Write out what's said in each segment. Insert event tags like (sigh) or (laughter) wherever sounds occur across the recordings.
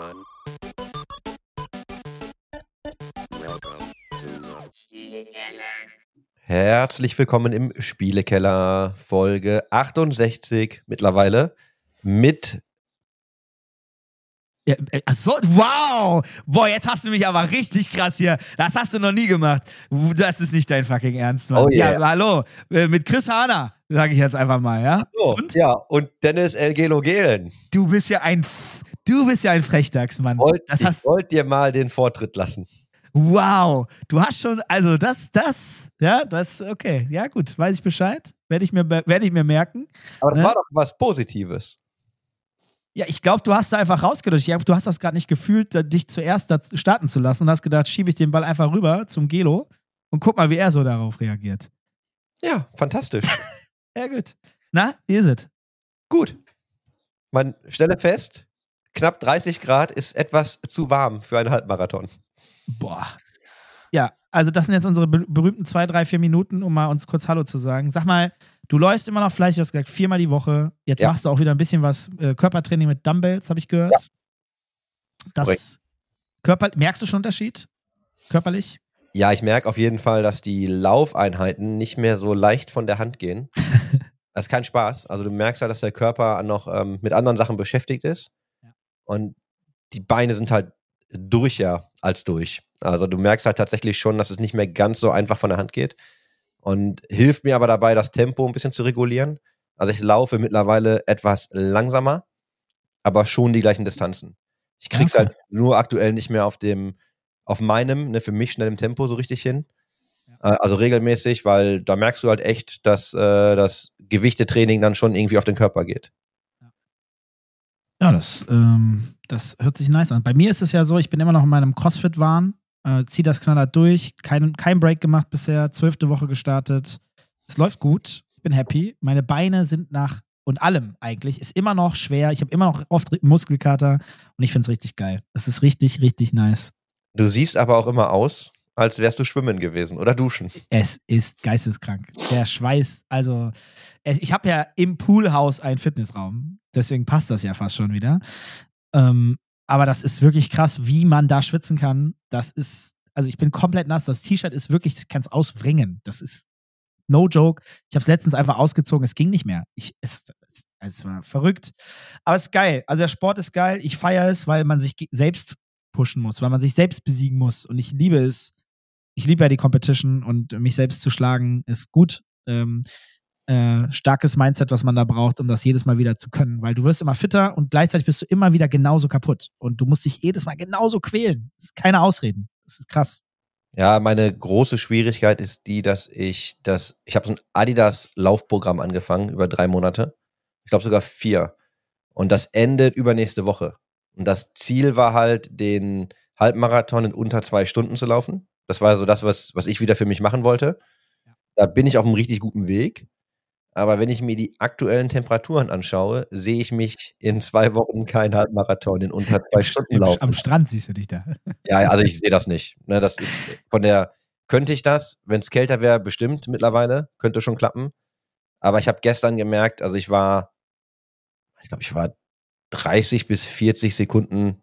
everyone. Herzlich willkommen im Spielekeller, Folge 68 mittlerweile mit. Ja, äh, ach so, wow! Boah, jetzt hast du mich aber richtig krass hier. Das hast du noch nie gemacht. Das ist nicht dein fucking Ernst, Mann. Oh yeah. Ja, hallo. Äh, Mit Chris Hahner, sage ich jetzt einfach mal, ja? So, Und? Ja, und Dennis Elgelo Gehlen. Du bist ja ein, F- du bist ja ein Frechdachs, Mann. Wollt, Das ich hast, wollte dir mal den Vortritt lassen. wow. Du hast schon, also das, das, ja, das, okay. Ja, gut, weiß ich Bescheid. Werde ich mir, werde ich mir merken. Aber das Ne? war doch was Positives. Ja, ich glaube, du hast da einfach glaub, Du hast das gerade nicht gefühlt, dich zuerst da starten zu lassen und hast gedacht, schiebe ich den Ball einfach rüber zum Gelo und guck mal, wie er so darauf reagiert. Ja, fantastisch. (laughs) Ja, gut. Na, wie ist es? Gut. Man stelle fest, knapp 30 Grad ist etwas zu warm für einen Halbmarathon. Boah. Ja, also das sind jetzt unsere be berühmten zwei, drei, vier Minuten, um mal uns kurz Hallo zu sagen. Sag mal, du läufst immer noch fleißig, du hast gesagt, viermal die Woche. Jetzt Ja. machst du auch wieder ein bisschen was äh, Körpertraining mit Dumbbells, habe ich gehört. Das korrekt. Körper, merkst du schon Unterschied? Körperlich? Ja, ich merke auf jeden Fall, dass die Laufeinheiten nicht mehr so leicht von der Hand gehen. (laughs) Das ist kein Spaß. Also du merkst halt, dass der Körper noch ähm, mit anderen Sachen beschäftigt ist. Ja. Und die Beine sind halt durcher als durch. Also du merkst halt tatsächlich schon, dass es nicht mehr ganz so einfach von der Hand geht. Und hilft mir aber dabei, das Tempo ein bisschen zu regulieren. Also ich laufe mittlerweile etwas langsamer, aber schon die gleichen Distanzen. Ich krieg's Okay. halt nur aktuell nicht mehr auf dem, auf meinem, ne, für mich schnellem Tempo so richtig hin. Äh, Also regelmäßig, weil da merkst du halt echt, dass äh, das Gewichtetraining dann schon irgendwie auf den Körper geht. Ja, das, ähm, das hört sich nice an. Bei mir ist es ja so, ich bin immer noch in meinem CrossFit-Wahn, äh, ziehe das knallhart durch, kein, kein Break gemacht bisher, zwölfte Woche gestartet. Es läuft gut, ich bin happy. Meine Beine sind nach und allem eigentlich, ist immer noch schwer. Ich habe immer noch oft Muskelkater und ich finde es richtig geil. Es ist richtig, richtig nice. Du siehst aber auch immer aus, als wärst du schwimmen gewesen oder duschen. Es ist geisteskrank. Der Schweiß, also ich habe ja im Poolhaus einen Fitnessraum, deswegen passt das ja fast schon wieder. Ähm, aber das ist wirklich krass, wie man da schwitzen kann. Das ist, also ich bin komplett nass. Das T-Shirt ist wirklich, ich kann es auswringen. Das ist no joke. Ich habe es letztens einfach ausgezogen, es ging nicht mehr. Ich, es, es, es war verrückt. Aber es ist geil. Also der Sport ist geil. Ich feiere es, weil man sich selbst pushen muss, weil man sich selbst besiegen muss. Und ich liebe es, ich liebe ja die Competition und mich selbst zu schlagen ist gut. Ähm, äh, starkes Mindset, was man da braucht, um das jedes Mal wieder zu können, weil du wirst immer fitter und gleichzeitig bist du immer wieder genauso kaputt und du musst dich jedes Mal genauso quälen. Das ist keine Ausreden. Das ist krass. Ja, meine große Schwierigkeit ist die, dass ich das, ich habe so ein Adidas Laufprogramm angefangen über drei Monate. Ich glaube sogar vier. Und das endet übernächste Woche. Und das Ziel war halt, den Halbmarathon in unter zwei Stunden zu laufen. Das war so das, was, was ich wieder für mich machen wollte. Da bin ich auf einem richtig guten Weg. Aber wenn ich mir die aktuellen Temperaturen anschaue, sehe ich mich in zwei Wochen keinen Halbmarathon in unter zwei Stunden laufen. am Strand siehst du dich da. (laughs) Ja, also ich sehe das nicht. Ne, das ist von der, könnte ich das, wenn es kälter wäre, bestimmt mittlerweile, könnte schon klappen. Aber ich habe gestern gemerkt, also ich war, ich glaube, ich war 30 bis 40 Sekunden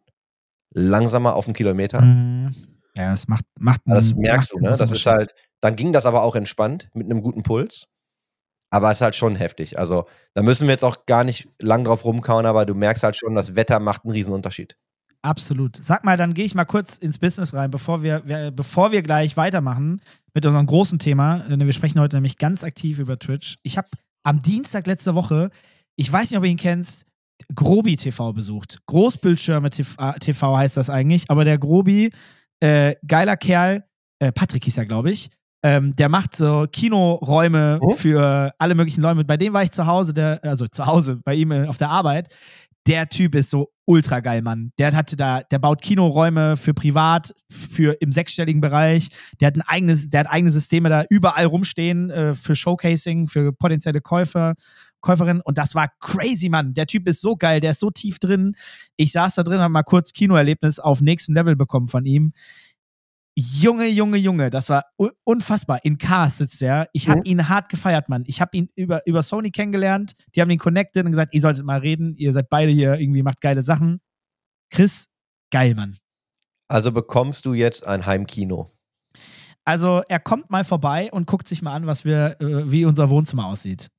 langsamer auf den Kilometer. Mhm. Ja, das macht, macht Ja, Das einen- merkst du, macht ne? einen Das ist halt, dann ging das aber auch entspannt mit einem guten Puls. Aber es ist halt schon heftig. Also da müssen wir jetzt auch gar nicht lang drauf rumkauen, aber du merkst halt schon, das Wetter macht einen riesen Unterschied. Absolut. Sag mal, dann gehe ich mal kurz ins Business rein, bevor wir, wir, bevor wir gleich weitermachen mit unserem großen Thema. Denn Wir sprechen heute nämlich ganz aktiv über Twitch. Ich habe am Dienstag letzte Woche, ich weiß nicht, ob ihr ihn kennt, Grobi TV besucht. Großbildschirme TV, TV heißt das eigentlich, aber der Grobi, äh, geiler Kerl, äh, Patrick hieß er, glaube ich. Ähm, der macht so Kinoräume Mhm. für alle möglichen Leute. Bei dem war ich zu Hause, der, also zu Hause bei ihm äh, auf der Arbeit der Typ ist so ultra geil, Mann. Der hatte da, der baut Kinoräume für privat, für im sechsstelligen Bereich. Der hat ein eigenes, der hat eigene Systeme da überall rumstehen äh, für Showcasing, für potenzielle Käufer, Käuferinnen. Und das war crazy, Mann. Der Typ ist so geil, der ist so tief drin. Ich saß da drin, hab mal kurz Kinoerlebnis auf nächstem Level bekommen von ihm. Junge, Junge, Junge, das war un unfassbar. In Cars sitzt er. Ich habe Mhm. ihn hart gefeiert, Mann. Ich habe ihn über, über Sony kennengelernt. Die haben ihn connected und gesagt, ihr solltet mal reden. Ihr seid beide hier irgendwie, macht geile Sachen. Chris, geil, Mann. Also bekommst du jetzt ein Heimkino. Also er kommt mal vorbei und guckt sich mal an, was wir, äh, wie unser Wohnzimmer aussieht.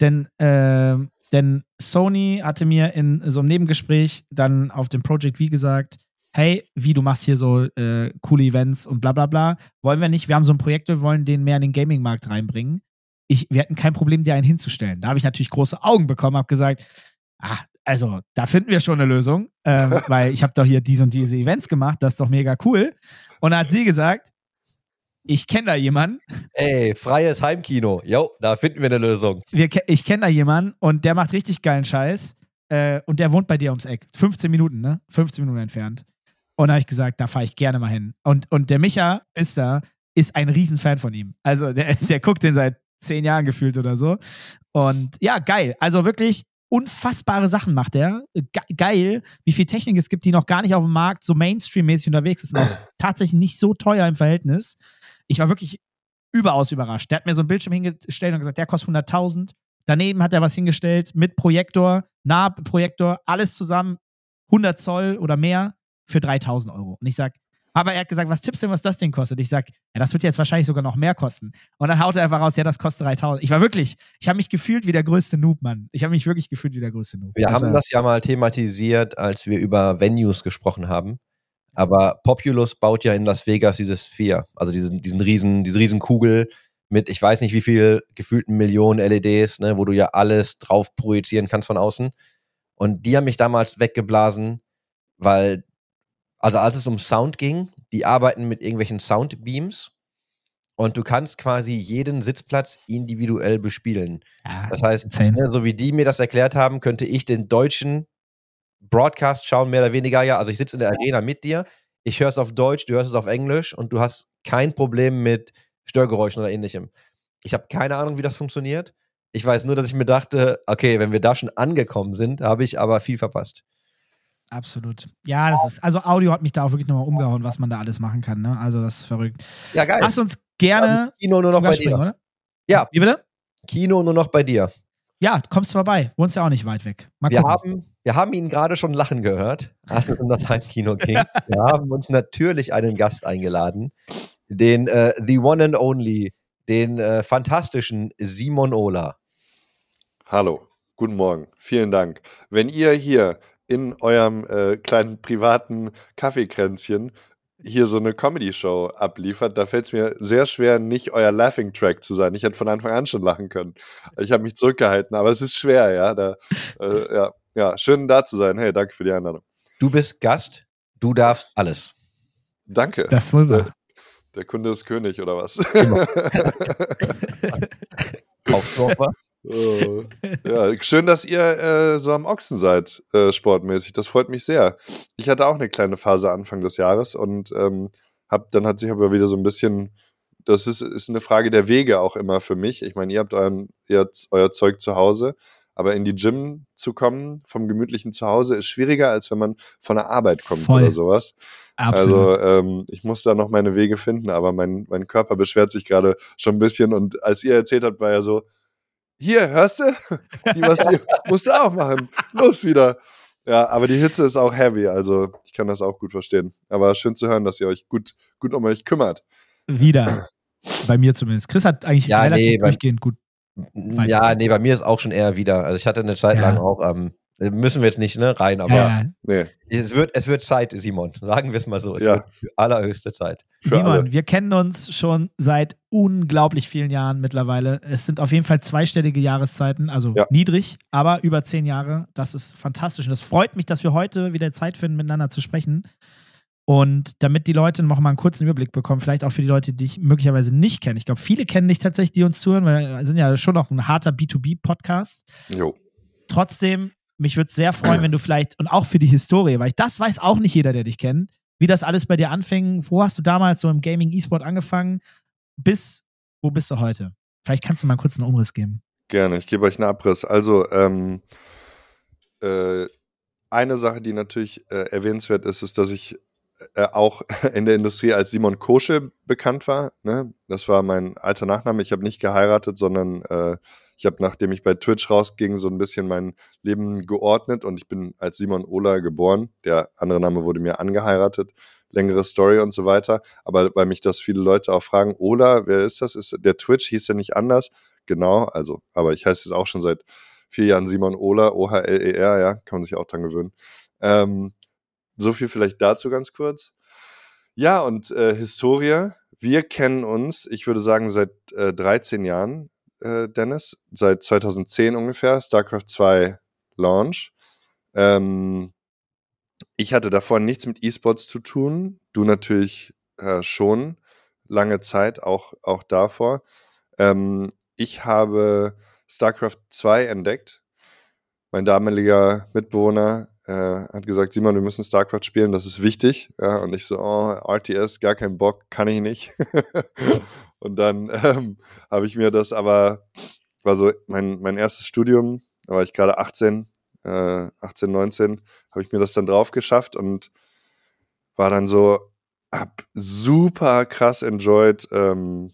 Denn, äh, denn Sony hatte mir in so einem Nebengespräch dann auf dem Project V gesagt, hey, wie du machst hier so äh, coole Events und bla bla bla. Wollen wir nicht, wir haben so ein Projekt, wir wollen den mehr in den Gaming-Markt reinbringen. Ich, wir hatten kein Problem, dir einen hinzustellen. Da habe ich natürlich große Augen bekommen, habe gesagt, ah, also da finden wir schon eine Lösung, ähm, (laughs) weil ich habe doch hier diese und diese Events gemacht, das ist doch mega cool. Und dann hat sie gesagt, ich kenne da jemanden. Ey, freies Heimkino. Jo, da finden wir eine Lösung. Wir, ich kenne da jemanden und der macht richtig geilen Scheiß. Äh, und der wohnt bei dir ums Eck. 15 Minuten, ne? 15 Minuten entfernt. Und da habe ich gesagt, da fahre ich gerne mal hin. Und, und der Micha Bister ist ein Riesenfan von ihm. Also der, ist, der guckt den seit zehn Jahren gefühlt oder so. Und ja, geil. Also wirklich unfassbare Sachen macht er. Ge geil, wie viel Technik es gibt, die noch gar nicht auf dem Markt so Mainstream-mäßig unterwegs ist. Und auch (clears throat) tatsächlich nicht so teuer im Verhältnis. Ich war wirklich überaus überrascht. Der hat mir so einen Bildschirm hingestellt und gesagt, der kostet 100.000. Daneben hat er was hingestellt mit Projektor, Nahprojektor, alles zusammen 100 Zoll oder mehr für 3.000 Euro. Und ich sag, aber er hat gesagt, was tippst du denn, was das Ding kostet? Ich sag, ja, das wird jetzt wahrscheinlich sogar noch mehr kosten. Und dann haut er einfach raus, ja, das kostet 3.000. Ich war wirklich, ich habe mich gefühlt wie der größte Noob, Mann. Ich habe mich wirklich gefühlt wie der größte Noob. Wir Also, haben das ja mal thematisiert, als wir über Venues gesprochen haben. Aber Populous baut ja in Las Vegas dieses Sphere, also diesen, diesen riesen, diese riesen Kugel mit, ich weiß nicht wie viel gefühlten Millionen LEDs, ne, wo du ja alles drauf projizieren kannst von außen. Und die haben mich damals weggeblasen, weil, also als es um Sound ging, die arbeiten mit irgendwelchen Soundbeams und du kannst quasi jeden Sitzplatz individuell bespielen. ja, Das heißt, insane. Ne, so wie die mir das erklärt haben, könnte ich den deutschen Broadcast schauen, mehr oder weniger. Ja, also ich sitze in der Arena mit dir, ich höre es auf Deutsch, du hörst es auf Englisch und du hast kein Problem mit Störgeräuschen oder ähnlichem. Ich habe keine Ahnung, wie das funktioniert. Ich weiß nur, dass ich mir dachte, okay, wenn wir da schon angekommen sind, habe ich aber viel verpasst. Absolut. Ja, das ist, also Audio hat mich da auch wirklich nochmal umgehauen, was man da alles machen kann. Ne? Also das ist verrückt. Ja, geil. Lass uns gerne Kino nur noch bei dir. oder? Ja. Wie bitte? Kino nur noch bei dir. Ja, du kommst vorbei. Wohnst ja auch nicht weit weg. Mal Wir gucken. haben, wir haben ihn gerade schon lachen gehört, als es um das Heimkino (laughs) ging. Wir haben uns natürlich einen Gast eingeladen, den äh, The One and Only, den äh, fantastischen Simon Ola. Hallo, guten Morgen, vielen Dank. Wenn ihr hier in eurem äh, kleinen privaten Kaffeekränzchen hier so eine Comedy-Show abliefert, da fällt es mir sehr schwer, nicht euer Laughing-Track zu sein. Ich hätte von Anfang an schon lachen können. Ich habe mich zurückgehalten, aber es ist schwer, ja. Da, äh, ja, ja, schön da zu sein. Hey, danke für die Einladung. Du bist Gast, du darfst alles. Danke. Das ist wohl wahr. der, der Kunde ist König, oder was? (laughs) Kaufst du auch was? Oh. ja, schön, dass ihr äh, so am Ochsen seid, äh, sportmäßig. Das freut mich sehr. Ich hatte auch eine kleine Phase Anfang des Jahres und ähm, hab, dann hat sich aber wieder so ein bisschen, das ist, ist eine Frage der Wege auch immer für mich. Ich meine, ihr habt euren, ihr euer Zeug zu Hause, aber in die Gym zu kommen vom gemütlichen Zuhause ist schwieriger, als wenn man von der Arbeit kommt Voll. oder sowas. Absolut. Also ähm, ich muss da noch meine Wege finden, aber mein, mein Körper beschwert sich gerade schon ein bisschen und als ihr erzählt habt, war er so, hier, hörst du? (laughs) Die, was die, musst du auch machen. Los wieder. Ja, aber die Hitze ist auch heavy, also ich kann das auch gut verstehen. Aber schön zu hören, dass ihr euch gut, gut um euch kümmert. Wieder. Bei mir zumindest. Chris hat eigentlich Ja, relativ nee, bei- durchgehend gut. Weiß Ja, nee, bei mir ist auch schon eher wieder. Also ich hatte eine Zeit Ja. lang auch, ähm, müssen wir jetzt nicht ne, rein, aber Ja. Nee, es, wird, es wird Zeit, Simon. Sagen wir es mal so. Es Ja. wird für allerhöchste Zeit. für Simon, alle. wir kennen uns schon seit unglaublich vielen Jahren mittlerweile. Es sind auf jeden Fall zweistellige Jahreszeiten, also Ja. niedrig, aber über zehn Jahre. Das ist fantastisch. Und es freut mich, dass wir heute wieder Zeit finden, miteinander zu sprechen. Und damit die Leute noch mal einen kurzen Überblick bekommen, vielleicht auch für die Leute, die dich möglicherweise nicht kennen. Ich glaube, viele kennen dich tatsächlich, die uns zuhören, weil wir sind ja schon noch ein harter B2B-Podcast. Jo. Trotzdem, mich würde es sehr freuen, wenn du vielleicht, und auch für die Historie, weil ich, das weiß auch nicht jeder, der dich kennt, wie das alles bei dir anfing. Wo hast du damals so im Gaming E-Sport angefangen? Bis, wo bist du heute? Vielleicht kannst du mal kurz einen Umriss geben. Gerne, ich gebe euch einen Abriss. Also, ähm, äh, eine Sache, die natürlich äh, erwähnenswert ist, ist, dass ich äh, auch (laughs) in der Industrie als Simon Kosche bekannt war. Ne? Das war mein alter Nachname. Ich habe nicht geheiratet, sondern äh, Ich habe, nachdem ich bei Twitch rausging, so ein bisschen mein Leben geordnet und ich bin als Simon Ola geboren. Der andere Name wurde mir angeheiratet. Längere Story und so weiter. Aber weil mich das viele Leute auch fragen, Ola, wer ist das? Ist der Twitch hieß ja nicht anders. Genau, also, aber ich heiße jetzt auch schon seit vier Jahren Simon Ola, O-H-L-E-R, ja, kann man sich auch dran gewöhnen. Ähm, so viel vielleicht dazu ganz kurz. Ja, und äh, Historie. Wir kennen uns, ich würde sagen, seit äh, 13 Jahren, äh, Dennis. Seit 2010 ungefähr, StarCraft 2 Launch. Ähm, ich hatte davor nichts mit E-Sports zu tun. Du natürlich äh, schon. Lange Zeit, auch, auch davor. Ähm, ich habe StarCraft 2 entdeckt. Mein damaliger Mitbewohner äh, hat gesagt, Simon, wir müssen StarCraft spielen, das ist wichtig. Ja, und ich so, oh, RTS, gar keinen Bock, kann ich nicht. (laughs) und dann ähm, habe ich mir das aber, war so mein, mein erstes Studium, da war ich gerade 18, äh, 18, 19, habe ich mir das dann drauf geschafft und war dann so, hab super krass enjoyed, ähm,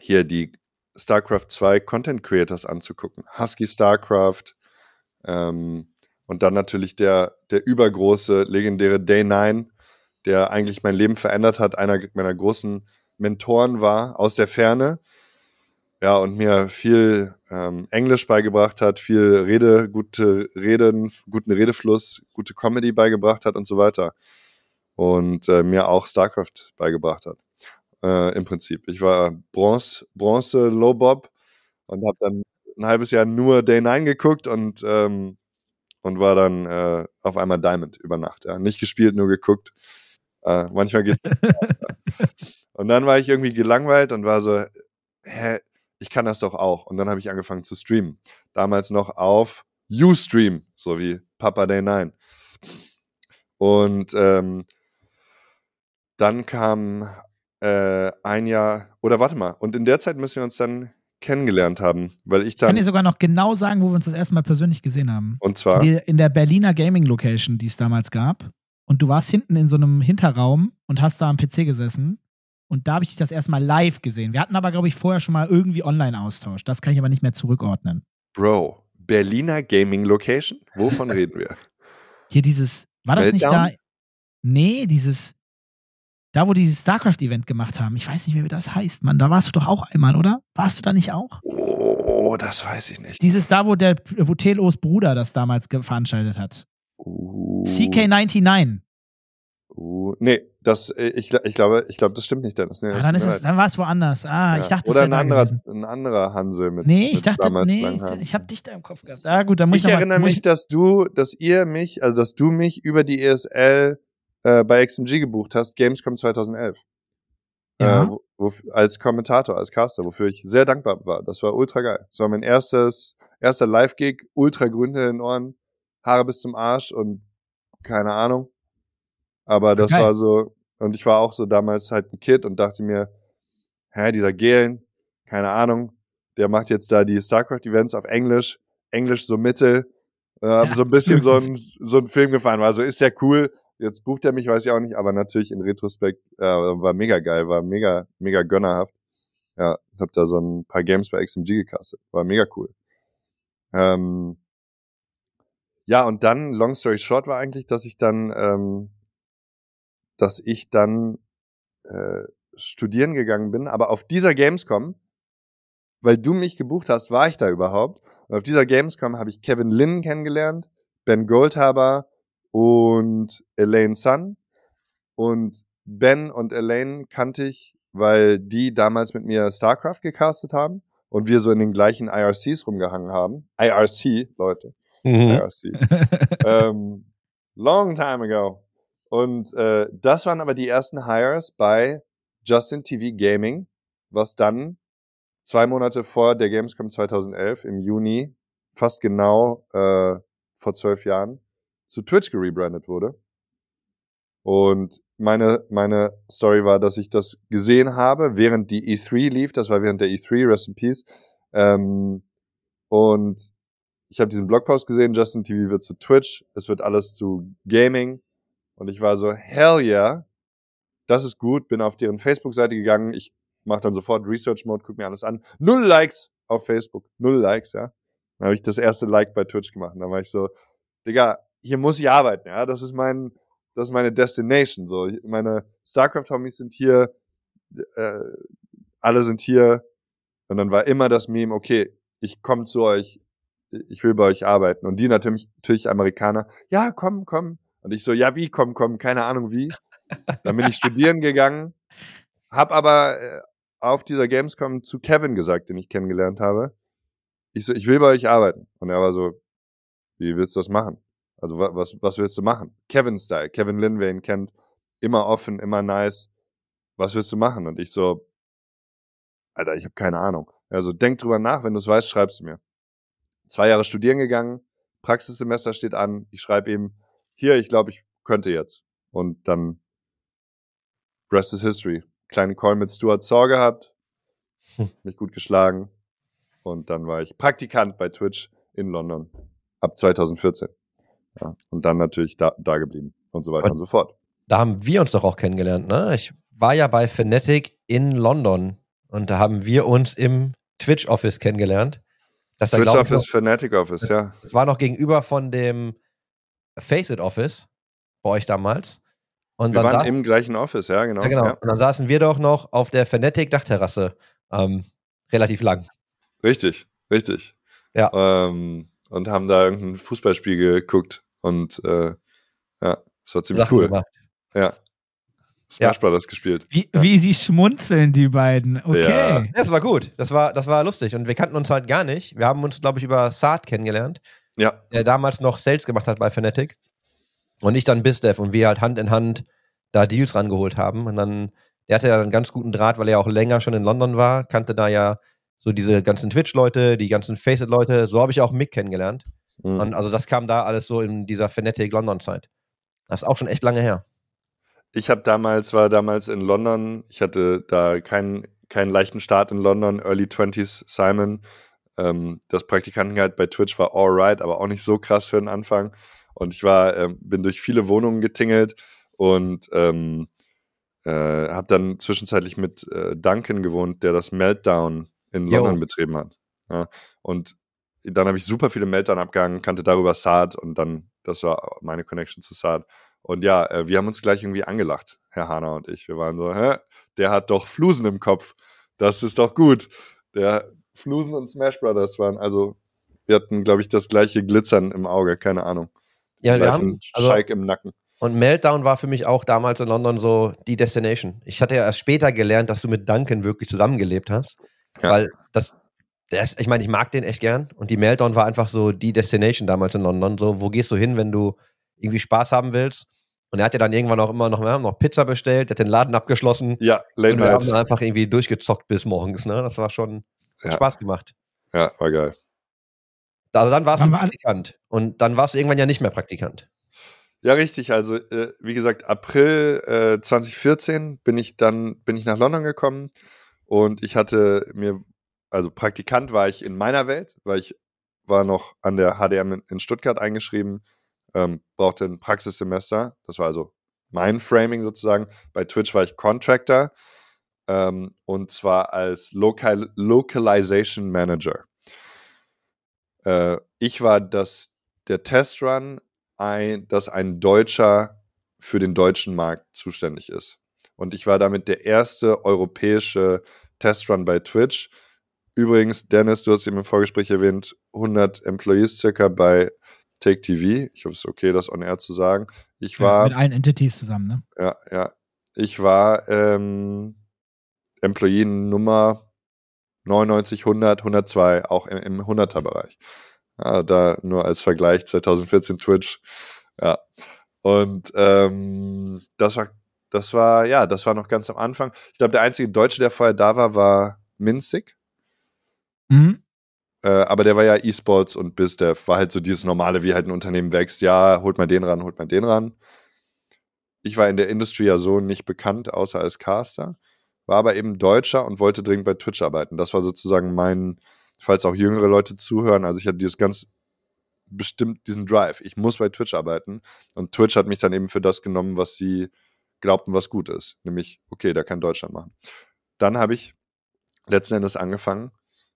hier die StarCraft 2 Content Creators anzugucken. Husky StarCraft ähm, und dann natürlich der, der übergroße, legendäre Day 9, der eigentlich mein Leben verändert hat, einer meiner großen Mentoren war aus der Ferne. Ja, und mir viel ähm, Englisch beigebracht hat, viel Rede, gute Reden, guten Redefluss, gute Comedy beigebracht hat und so weiter. Und äh, mir auch StarCraft beigebracht hat äh, im Prinzip. Ich war Bronze, Bronze Low Bob und habe dann ein halbes Jahr nur Day 9 geguckt und, ähm, und war dann äh, auf einmal Diamond über Nacht. Ja. Nicht gespielt, nur geguckt. Äh, manchmal geht (laughs) Und dann war ich irgendwie gelangweilt und war so, hä, ich kann das doch auch. Und dann habe ich angefangen zu streamen. Damals noch auf Ustream, so wie Papa Day 9. Und ähm, dann kam äh, ein Jahr, oder warte mal, und in der Zeit müssen wir uns dann kennengelernt haben, weil ich Ich kann dann, dir sogar noch genau sagen, wo wir uns das erste Mal persönlich gesehen haben. und zwar, In der Berliner Gaming Location, die es damals gab. Und du warst hinten in so einem Hinterraum und hast da am PC gesessen. Und da habe ich dich das erste Mal live gesehen. Wir hatten aber, glaube ich, vorher schon mal irgendwie Online-Austausch. Das kann ich aber nicht mehr zurückordnen. Bro, Berliner Gaming Location? Wovon (laughs) reden wir? Hier dieses, war das nicht da? Meltdown? Nee, dieses, da wo die dieses StarCraft-Event gemacht haben. Ich weiß nicht mehr, wie das heißt, Mann. Da warst du doch auch einmal, oder? Warst du da nicht auch? Oh, das weiß ich nicht. Dieses da, wo der, wo Telos Bruder das damals veranstaltet hat. Uh, CK99. Uh, nee, das, äh, ich, ich glaube, ich glaube, das stimmt nicht, Dennis. Nee, Ah, das dann ist es, dann war es woanders. Ah, Ja. ich dachte, es Oder ein anderer, gewesen. ein anderer Hansel mit. Nee, ich mit dachte, nee, ich, ich habe dich da im Kopf gehabt. Ah, gut, dann muss Ich ich, erinnere mal, mich, dass du, dass ihr mich, also dass du mich über die ESL äh, bei XMG gebucht hast, Gamescom 2011. Ja. Äh, wo, wo, als Kommentator, als Caster, wofür ich sehr dankbar war. Das war ultra geil. Das war mein erstes, erster Live-Gig, ultra grün in den Ohren, Haare bis zum Arsch und keine Ahnung. Aber das Geil. war so, und ich war auch so damals halt ein Kid und dachte mir, hä, dieser Gelen, keine Ahnung, der macht jetzt da die StarCraft-Events auf Englisch, Englisch so mittel, äh, Ja, so ein bisschen so ein, so ein Film gefahren, war so, ist ja cool, jetzt bucht er mich, weiß ich auch nicht, aber natürlich in Retrospekt äh, war mega geil, war mega, mega gönnerhaft. Ja, hab da so ein paar Games bei XMG gecastet, war mega cool. Ähm, ja, und dann, long story short war eigentlich, dass ich dann, ähm, dass ich dann äh, studieren gegangen bin, aber auf dieser Gamescom, weil du mich gebucht hast, war ich da überhaupt. Und auf dieser Gamescom habe ich Kevin Lin kennengelernt, Ben Goldhaber und Elaine Sun. Und Ben und Elaine kannte ich, weil die damals mit mir StarCraft gecastet haben und wir so in den gleichen IRCs rumgehangen haben. IRC, Leute. Mhm. IRC. (laughs) ähm, long time ago. Und äh, das waren aber die ersten Hires bei Justin TV Gaming, was dann zwei Monate vor der Gamescom 2011 im Juni, fast genau äh, vor zwölf Jahren, zu Twitch gerebrandet wurde. Und meine, meine Story war, dass ich das gesehen habe, während die E3 lief. Das war während der E3, Rest in Peace. Ähm, und ich habe diesen Blogpost gesehen, Justin TV wird zu Twitch, es wird alles zu Gaming. Und ich war so, hell yeah, das ist gut, bin auf deren Facebook-Seite gegangen, ich mache dann sofort Research Mode, guck mir alles an. Null Likes, auf Facebook. Null Likes, ja. Dann habe ich das erste Like bei Twitch gemacht. Und dann war ich so, Digga, hier muss ich arbeiten, ja. Das ist mein, das ist meine Destination. So, meine StarCraft-Homies sind hier, äh, alle sind hier. Und dann war immer das Meme, okay, ich komme zu euch, ich will bei euch arbeiten. Und die natürlich, natürlich Amerikaner, ja, komm, komm. Und ich so, ja, wie, komm, komm, keine Ahnung wie. Dann bin ich studieren gegangen, hab aber äh, auf dieser Gamescom zu Kevin gesagt, den ich kennengelernt habe. Ich so, ich will bei euch arbeiten. Und er war so, wie willst du das machen? Also was, was willst du machen? Kevin-Style. Kevin Lin, wer ihn kennt, immer offen, immer nice. Was willst du machen? Und ich so, Alter, ich habe keine Ahnung. Also denk drüber nach, wenn du es weißt, schreibst du mir. Zwei Jahre studieren gegangen, Praxissemester steht an, ich schreibe ihm, hier, ich glaube, ich könnte jetzt. Und dann Rest is History. Kleinen Call mit Stuart Saw gehabt, (laughs) mich gut geschlagen. Und dann war ich Praktikant bei Twitch in London ab 2014. Ja, und dann natürlich da, da geblieben und so weiter und, und so fort. Da haben wir uns doch auch kennengelernt, ne? Ich war ja bei Fnatic in London und da haben wir uns im Twitch Office kennengelernt. Das Twitch da, Office, noch, Fnatic Office, ja. Das war noch gegenüber von dem Faceit Office bei euch damals. Und wir waren im gleichen Office, ja, genau. Ja, genau. Ja. Und dann saßen wir doch noch auf der Fnatic Dachterrasse ähm, relativ lang. Richtig, richtig. Ja. Ähm, und haben da irgendein Fußballspiel geguckt und äh, ja, das war ziemlich Sachen cool. Gemacht. Ja. Smash ja. Brothers gespielt. Wie, ja. wie sie schmunzeln, die beiden. Okay. Ja. Das war gut. Das war, das war lustig. Und wir kannten uns halt gar nicht. Wir haben uns, glaube ich, über Saad kennengelernt. Ja. Der damals noch Sales gemacht hat bei Fnatic. Und ich dann BizDev und wir halt Hand in Hand da Deals rangeholt haben. Und dann, der hatte ja einen ganz guten Draht, weil er auch länger schon in London war, kannte da ja so diese ganzen Twitch-Leute, die ganzen Faceit-Leute. So habe ich auch Mick kennengelernt. Mhm. Und also das kam da alles so in dieser Fnatic London-Zeit. Das ist auch schon echt lange her ich habe damals, war damals in London, ich hatte da keinen, keinen leichten Start in London, Early 20s Simon. Ähm, das Praktikantengehalt bei Twitch war alright, aber auch nicht so krass für den Anfang. Und ich war, ähm, bin durch viele Wohnungen getingelt und ähm, äh, habe dann zwischenzeitlich mit äh, Duncan gewohnt, der das Meltdown in London jo. betrieben hat. Ja, und dann habe ich super viele Meltdown abgehangen, kannte darüber Saad und dann, das war meine Connection zu Saad. Und ja, äh, wir haben uns gleich irgendwie angelacht, Herr Hanna und ich. Wir waren so, hä? Der hat doch Flusen im Kopf. Das ist doch gut. Der Flusen und Smash Brothers waren, also wir hatten, glaube ich, das gleiche Glitzern im Auge, keine Ahnung. Ja, wir haben also, Schalk im Nacken. Und Meltdown war für mich auch damals in London so die Destination. Ich hatte ja erst später gelernt, dass du mit Duncan wirklich zusammengelebt hast. Ja. Weil das, das, ich meine, ich mag den echt gern. Und die Meltdown war einfach so die Destination damals in London. So, wo gehst du hin, wenn du irgendwie Spaß haben willst? Und er hat ja dann irgendwann auch immer noch, wir haben noch Pizza bestellt, hat den Laden abgeschlossen. Ja, late Und wir haben dann einfach irgendwie durchgezockt bis morgens, ne? Das war schon ja. Spaß gemacht. Ja, war geil. Also dann warst Wann du Praktikant. Und dann warst du irgendwann ja nicht mehr Praktikant. Ja, richtig. Also, äh, wie gesagt, April äh, 2014 bin ich dann, bin ich nach London gekommen und ich hatte mir, also Praktikant war ich in meiner Welt, weil ich war noch an der HDM in Stuttgart eingeschrieben ähm, brauchte ein Praxissemester. Das war also mein Framing sozusagen. Bei Twitch war ich Contractor ähm, und zwar als Local Localization Manager. Äh, ich war das, der Testrun, ein, dass ein Deutscher für den deutschen Markt zuständig ist. Und ich war damit der erste europäische Testrun bei Twitch. Übrigens, Dennis, du hast eben im Vorgespräch erwähnt, 100 Employees circa bei Take TV. Ich hoffe, es ist okay, das on air zu sagen. Ich war. Ja, mit allen Entities zusammen, ne? Ja, ja. Ich war ähm, Employee Nummer 99, 100, 102, auch im, im 100er-Bereich. Ja, da nur als Vergleich 2014 Twitch. Ja. Und ähm, das war, das war, ja, das war noch ganz am Anfang. Ich glaube, der einzige Deutsche, der vorher da war, war Minzig. Mhm. Äh, aber der war ja E-Sports und BizDev, war halt so dieses normale, wie halt ein Unternehmen wächst. Ja, holt mal den ran, holt mal den ran. Ich war in der Industrie ja so nicht bekannt, außer als Caster, war aber eben Deutscher und wollte dringend bei Twitch arbeiten. Das war sozusagen mein, falls auch jüngere Leute zuhören, also ich hatte dieses ganz bestimmt diesen Drive. Ich muss bei Twitch arbeiten. Und Twitch hat mich dann eben für das genommen, was sie glaubten, was gut ist. Nämlich, okay, da kann Deutschland machen. Dann habe ich letzten Endes angefangen,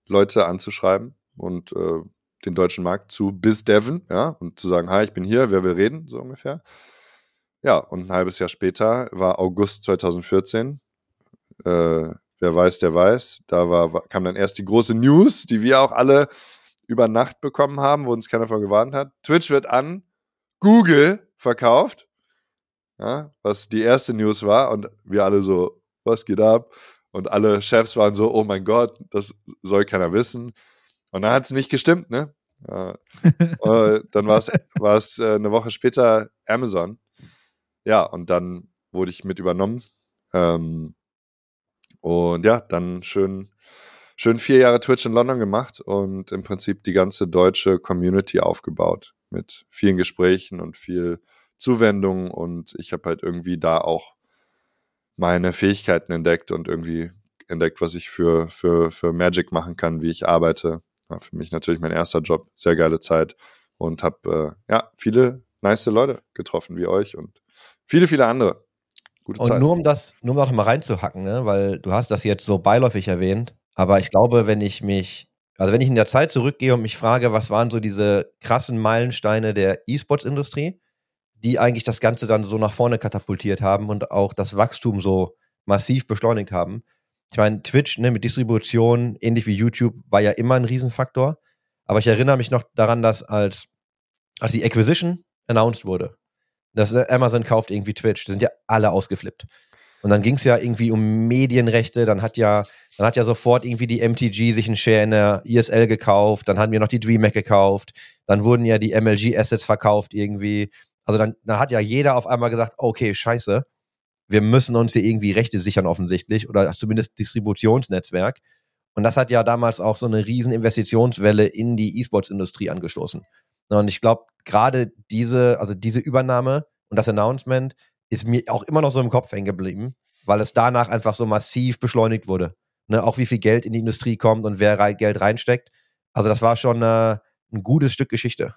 Leute anzuschreiben und äh, den deutschen Markt zu bis Devon, ja, und zu sagen, hi, ich bin hier, wer will reden, so ungefähr. Ja, und ein halbes Jahr später war August 2014. Äh, wer weiß, der weiß. Da war, kam dann erst die große News, die wir auch alle über Nacht bekommen haben, wo uns keiner von gewarnt hat. Twitch wird an Google verkauft. Ja, was die erste News war und wir alle so, was geht ab? Und alle Chefs waren so, oh mein Gott, das soll keiner wissen. Und dann hat es nicht gestimmt, ne? (laughs) Äh, dann war es äh, eine Woche später Amazon. Ja, und dann wurde ich mit übernommen. Ähm, und ja, dann schön, schön vier Jahre Twitch in London gemacht und im Prinzip die ganze deutsche Community aufgebaut mit vielen Gesprächen und viel Zuwendung. Und ich habe halt irgendwie da auch meine Fähigkeiten entdeckt und irgendwie entdeckt, was ich für, für, für Magic machen kann, wie ich arbeite. War für mich natürlich mein erster Job, sehr geile Zeit und habe äh, ja viele nice Leute getroffen wie euch und viele, viele andere. Gute und Zeit. nur um das, nur um noch mal reinzuhacken, ne? weil du hast das jetzt so beiläufig erwähnt, aber ich glaube, wenn ich mich, also wenn ich in der Zeit zurückgehe und mich frage, was waren so diese krassen Meilensteine der E-Sports-Industrie, die eigentlich das Ganze dann so nach vorne katapultiert haben und auch das Wachstum so massiv beschleunigt haben, ich meine, Twitch ne, mit Distribution, ähnlich wie YouTube, war ja immer ein Riesenfaktor. Aber ich erinnere mich noch daran, dass als, als die Acquisition announced wurde, dass Amazon kauft irgendwie Twitch, da sind ja alle ausgeflippt. Und dann ging es ja irgendwie um Medienrechte, dann hat ja, dann hat ja sofort irgendwie die MTG sich einen Share in der ESL gekauft, dann haben wir noch die DreamHack gekauft, dann wurden ja die MLG-Assets verkauft irgendwie. Also dann, dann hat ja jeder auf einmal gesagt, okay, scheiße, wir müssen uns hier irgendwie Rechte sichern offensichtlich oder zumindest Distributionsnetzwerk. Und das hat ja damals auch so eine riesen Investitionswelle in die E-Sports-Industrie angestoßen. Und ich glaube, gerade diese, also diese Übernahme und das Announcement ist mir auch immer noch so im Kopf hängen geblieben, weil es danach einfach so massiv beschleunigt wurde. Ne, auch wie viel Geld in die Industrie kommt und wer Geld reinsteckt. Also das war schon äh, ein gutes Stück Geschichte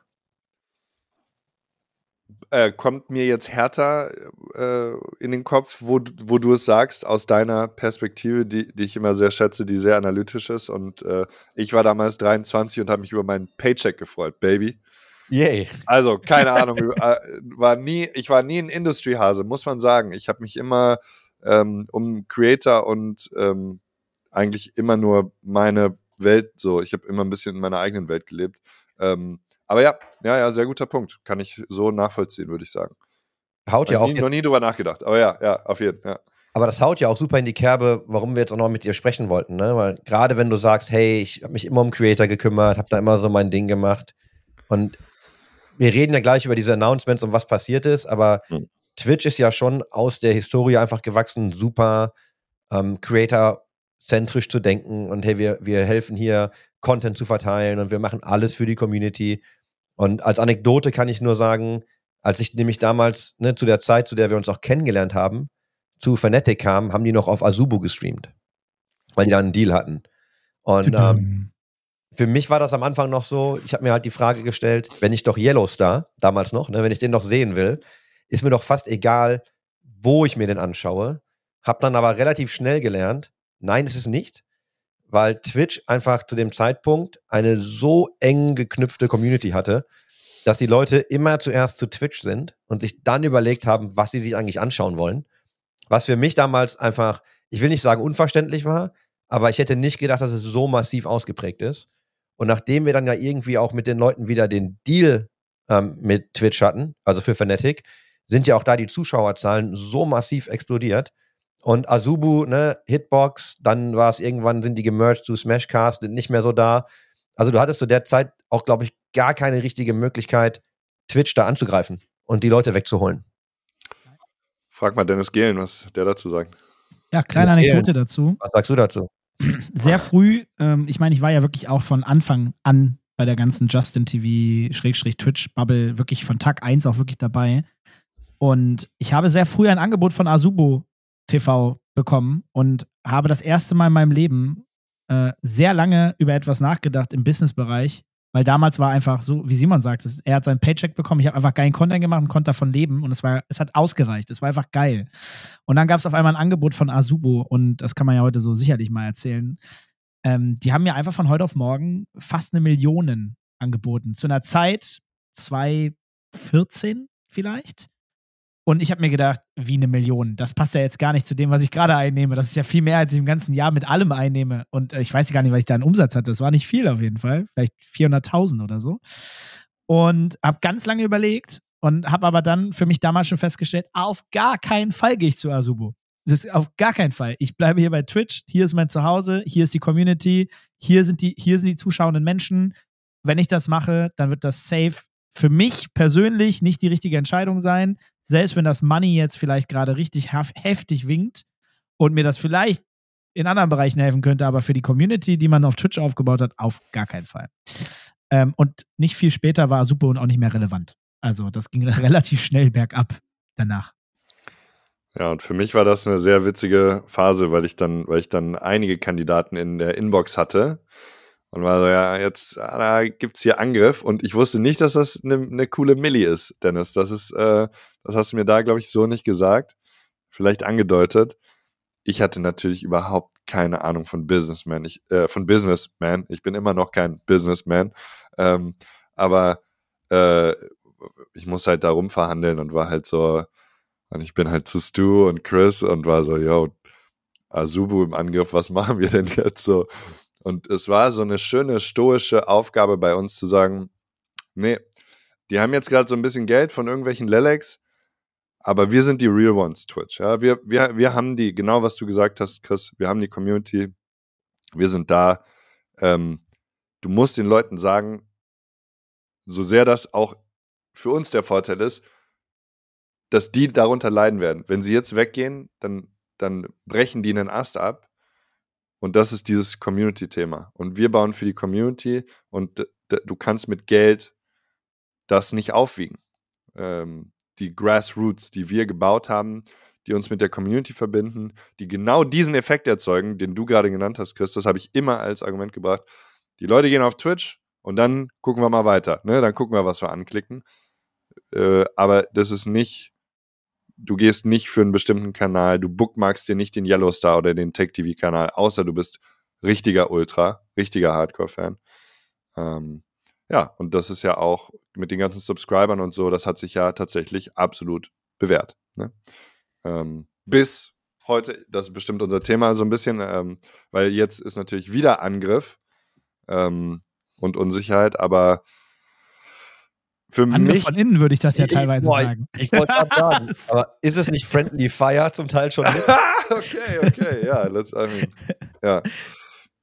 äh, kommt mir jetzt härter äh, in den Kopf, wo, wo du es sagst, aus deiner Perspektive, die, die ich immer sehr schätze, die sehr analytisch ist. Und äh, ich war damals 23 und habe mich über meinen Paycheck gefreut, Baby. Yay. Also, keine (laughs) Ahnung, äh, war nie, ich war nie ein Industry-Hase, muss man sagen. Ich habe mich immer ähm, um Creator und ähm, eigentlich immer nur meine Welt so, ich habe immer ein bisschen in meiner eigenen Welt gelebt. Ähm, aber ja, ja, ja, sehr guter Punkt. Kann ich so nachvollziehen, würde ich sagen. Haut ja auch. Nie, noch nie drüber nachgedacht. Aber ja, ja, auf jeden Fall. Ja. Aber das haut ja auch super in die Kerbe, warum wir jetzt auch noch mit dir sprechen wollten, ne? Weil gerade wenn du sagst, hey, ich habe mich immer um Creator gekümmert, habe da immer so mein Ding gemacht und wir reden ja gleich über diese Announcements und was passiert ist, aber hm. Twitch ist ja schon aus der Historie einfach gewachsen, super ähm, Creator-zentrisch zu denken und hey, wir, wir helfen hier, Content zu verteilen und wir machen alles für die Community. Und als Anekdote kann ich nur sagen, als ich nämlich damals, ne, zu der Zeit, zu der wir uns auch kennengelernt haben, zu Fnatic kam, haben die noch auf Azubu gestreamt. Weil die da einen Deal hatten. Und ähm, für mich war das am Anfang noch so, ich habe mir halt die Frage gestellt, wenn ich doch Yellowstar, damals noch, ne, wenn ich den noch sehen will, ist mir doch fast egal, wo ich mir den anschaue. Hab dann aber relativ schnell gelernt, nein, ist es nicht weil Twitch einfach zu dem Zeitpunkt eine so eng geknüpfte Community hatte, dass die Leute immer zuerst zu Twitch sind und sich dann überlegt haben, was sie sich eigentlich anschauen wollen. Was für mich damals einfach, ich will nicht sagen unverständlich war, aber ich hätte nicht gedacht, dass es so massiv ausgeprägt ist. Und nachdem wir dann ja irgendwie auch mit den Leuten wieder den Deal ähm, mit Twitch hatten, also für Fnatic, sind ja auch da die Zuschauerzahlen so massiv explodiert, und Azubu, ne, Hitbox, dann war es irgendwann, sind die gemerged zu Smashcast, sind nicht mehr so da. Also du hattest zu der Zeit auch, glaube ich, gar keine richtige Möglichkeit, Twitch da anzugreifen und die Leute wegzuholen. Frag mal Dennis Gehlen, was der dazu sagt. Ja, kleine Anekdote dazu. Was sagst du dazu? Sehr früh, ähm, ich meine, ich war ja wirklich auch von Anfang an bei der ganzen Justin TV-Twitch-Bubble wirklich von Tag 1 auch wirklich dabei. Und ich habe sehr früh ein Angebot von Azubo TV bekommen und habe das erste Mal in meinem Leben äh, sehr lange über etwas nachgedacht im Businessbereich, weil damals war einfach so, wie Simon sagt, er hat seinen Paycheck bekommen, ich habe einfach geilen Content gemacht und konnte davon leben und es war, es hat ausgereicht, es war einfach geil. Und dann gab es auf einmal ein Angebot von Azubo und das kann man ja heute so sicherlich mal erzählen. Ähm, die haben mir einfach von heute auf morgen fast eine Million angeboten. Zu einer Zeit 2014 vielleicht. Und ich habe mir gedacht, wie eine Million. Das passt ja jetzt gar nicht zu dem, was ich gerade einnehme. Das ist ja viel mehr, als ich im ganzen Jahr mit allem einnehme. Und äh, ich weiß gar nicht, was ich da einen Umsatz hatte. Das war nicht viel auf jeden Fall. Vielleicht 400.000 oder so. Und habe ganz lange überlegt und habe aber dann für mich damals schon festgestellt, auf gar keinen Fall gehe ich zu Asubo. Das ist auf gar keinen Fall. Ich bleibe hier bei Twitch. Hier ist mein Zuhause. Hier ist die Community. Hier sind die, hier sind die zuschauenden Menschen. Wenn ich das mache, dann wird das safe für mich persönlich nicht die richtige Entscheidung sein selbst wenn das Money jetzt vielleicht gerade richtig heftig winkt und mir das vielleicht in anderen Bereichen helfen könnte, aber für die Community, die man auf Twitch aufgebaut hat, auf gar keinen Fall. Ähm, und nicht viel später war Super und auch nicht mehr relevant. Also das ging (laughs) relativ schnell bergab danach. Ja, und für mich war das eine sehr witzige Phase, weil ich dann, weil ich dann einige Kandidaten in der Inbox hatte und war so, ja, jetzt ah, da gibt's hier Angriff und ich wusste nicht, dass das eine, eine coole Millie ist, Dennis. Das ist, äh, das hast du mir da, glaube ich, so nicht gesagt. Vielleicht angedeutet. Ich hatte natürlich überhaupt keine Ahnung von Businessman. Ich, äh, von Businessman. Ich bin immer noch kein Businessman. Ähm, aber äh, ich muss halt darum verhandeln und war halt so, und ich bin halt zu Stu und Chris und war so, yo, Azubu im Angriff, was (laughs) machen wir denn jetzt so? Und es war so eine schöne stoische Aufgabe bei uns zu sagen, nee, die haben jetzt gerade so ein bisschen Geld von irgendwelchen Lelex, aber wir sind die Real Ones, Twitch. Ja, wir, wir, wir haben die, genau was du gesagt hast, Chris, wir haben die Community, wir sind da. Ähm, du musst den Leuten sagen, so sehr das auch für uns der Vorteil ist, dass die darunter leiden werden. Wenn sie jetzt weggehen, dann, dann brechen die einen Ast ab und das ist dieses Community-Thema. Und wir bauen für die Community und du kannst mit Geld das nicht aufwiegen. Ähm, die Grassroots, die wir gebaut haben, die uns mit der Community verbinden, die genau diesen Effekt erzeugen, den du gerade genannt hast, Chris, das habe ich immer als Argument gebracht. Die Leute gehen auf Twitch und dann gucken wir mal weiter. Ne? Dann gucken wir, was wir anklicken. Äh, aber das ist nicht du gehst nicht für einen bestimmten Kanal, du bookmarkst dir nicht den Yellowstar oder den Tech-TV-Kanal, außer du bist richtiger Ultra, richtiger Hardcore-Fan. Ähm, ja, und das ist ja auch mit den ganzen Subscribern und so, das hat sich ja tatsächlich absolut bewährt. Ne? Ähm, bis heute, das ist bestimmt unser Thema so ein bisschen, ähm, weil jetzt ist natürlich wieder Angriff ähm, und Unsicherheit, aber für Angriff mich. von innen würde ich das ja Ich- teilweise boah, sagen. Ich wollte gerade sagen, (laughs) aber ist es nicht Friendly Fire zum Teil schon (laughs) okay, okay, ja, let's, I mean, ja.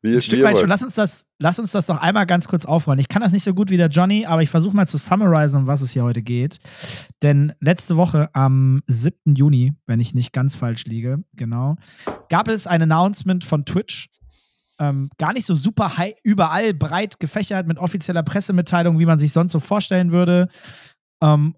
Wie, Ein Stück weit schon. Lass uns, das, lass uns das doch einmal ganz kurz aufrollen. Ich kann das nicht so gut wie der Johnny, aber ich versuche mal zu summarizen, um was es hier heute geht. Denn letzte Woche am 7. Juni, wenn ich nicht ganz falsch liege, genau, gab es ein Announcement von Twitch. Ähm, gar nicht so super high, überall breit gefächert mit offizieller Pressemitteilung, wie man sich sonst so vorstellen würde. Ähm,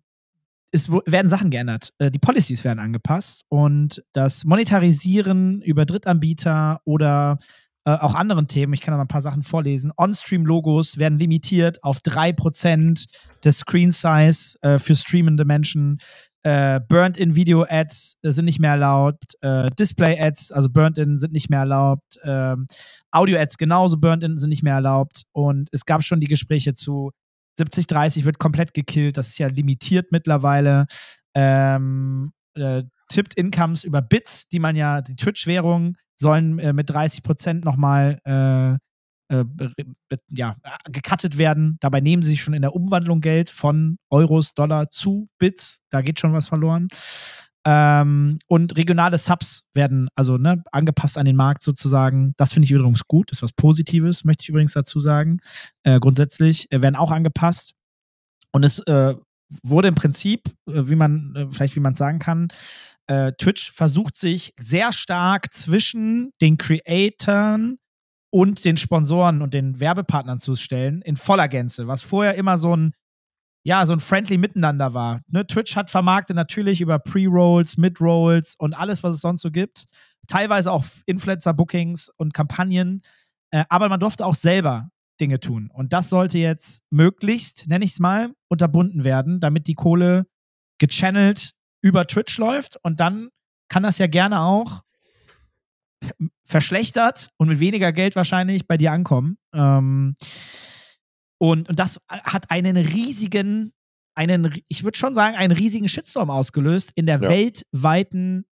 es werden Sachen geändert. Äh, die Policies werden angepasst und das Monetarisieren über Drittanbieter oder äh, auch anderen Themen, ich kann da mal ein paar Sachen vorlesen. On-Stream-Logos werden limitiert auf 3% des Screen-Size äh, für streamende Menschen. Äh, Burnt-in-Video-Ads äh, sind nicht mehr erlaubt. Äh, Display-Ads, also Burnt-in, sind nicht mehr erlaubt. Ähm, Audio-Ads genauso, Burnt-in sind nicht mehr erlaubt. Und es gab schon die Gespräche zu 70, 30 wird komplett gekillt. Das ist ja limitiert mittlerweile. Ähm, äh, Tipped Incomes über Bits, die man ja, die Twitch-Währung, sollen äh, mit 30 Prozent nochmal äh, ja, gecuttet werden. Dabei nehmen sie sich schon in der Umwandlung Geld von Euros, Dollar zu Bits. Da geht schon was verloren. Ähm, und regionale Subs werden also ne, angepasst an den Markt sozusagen. Das finde ich übrigens gut. Das ist was Positives, möchte ich übrigens dazu sagen. Äh, grundsätzlich äh, werden auch angepasst. Und es äh, wurde im Prinzip, äh, wie man, äh, vielleicht wie man sagen kann, äh, Twitch versucht sich sehr stark zwischen den Creatoren und den Sponsoren und den Werbepartnern zu stellen, in voller Gänze, was vorher immer so ein, ja, so ein friendly Miteinander war. Ne? Twitch hat vermarktet natürlich über Pre-Rolls, Mid-Rolls und alles, was es sonst so gibt. Teilweise auch Influencer-Bookings und Kampagnen. Äh, aber man durfte auch selber Dinge tun. Und das sollte jetzt möglichst, nenne ich es mal, unterbunden werden, damit die Kohle gechannelt über Twitch läuft. Und dann kann das ja gerne auch verschlechtert und mit weniger Geld wahrscheinlich bei dir ankommen. Ähm, und, und das hat einen riesigen, einen, ich würde schon sagen, einen riesigen Shitstorm ausgelöst in der Ja. weltweiten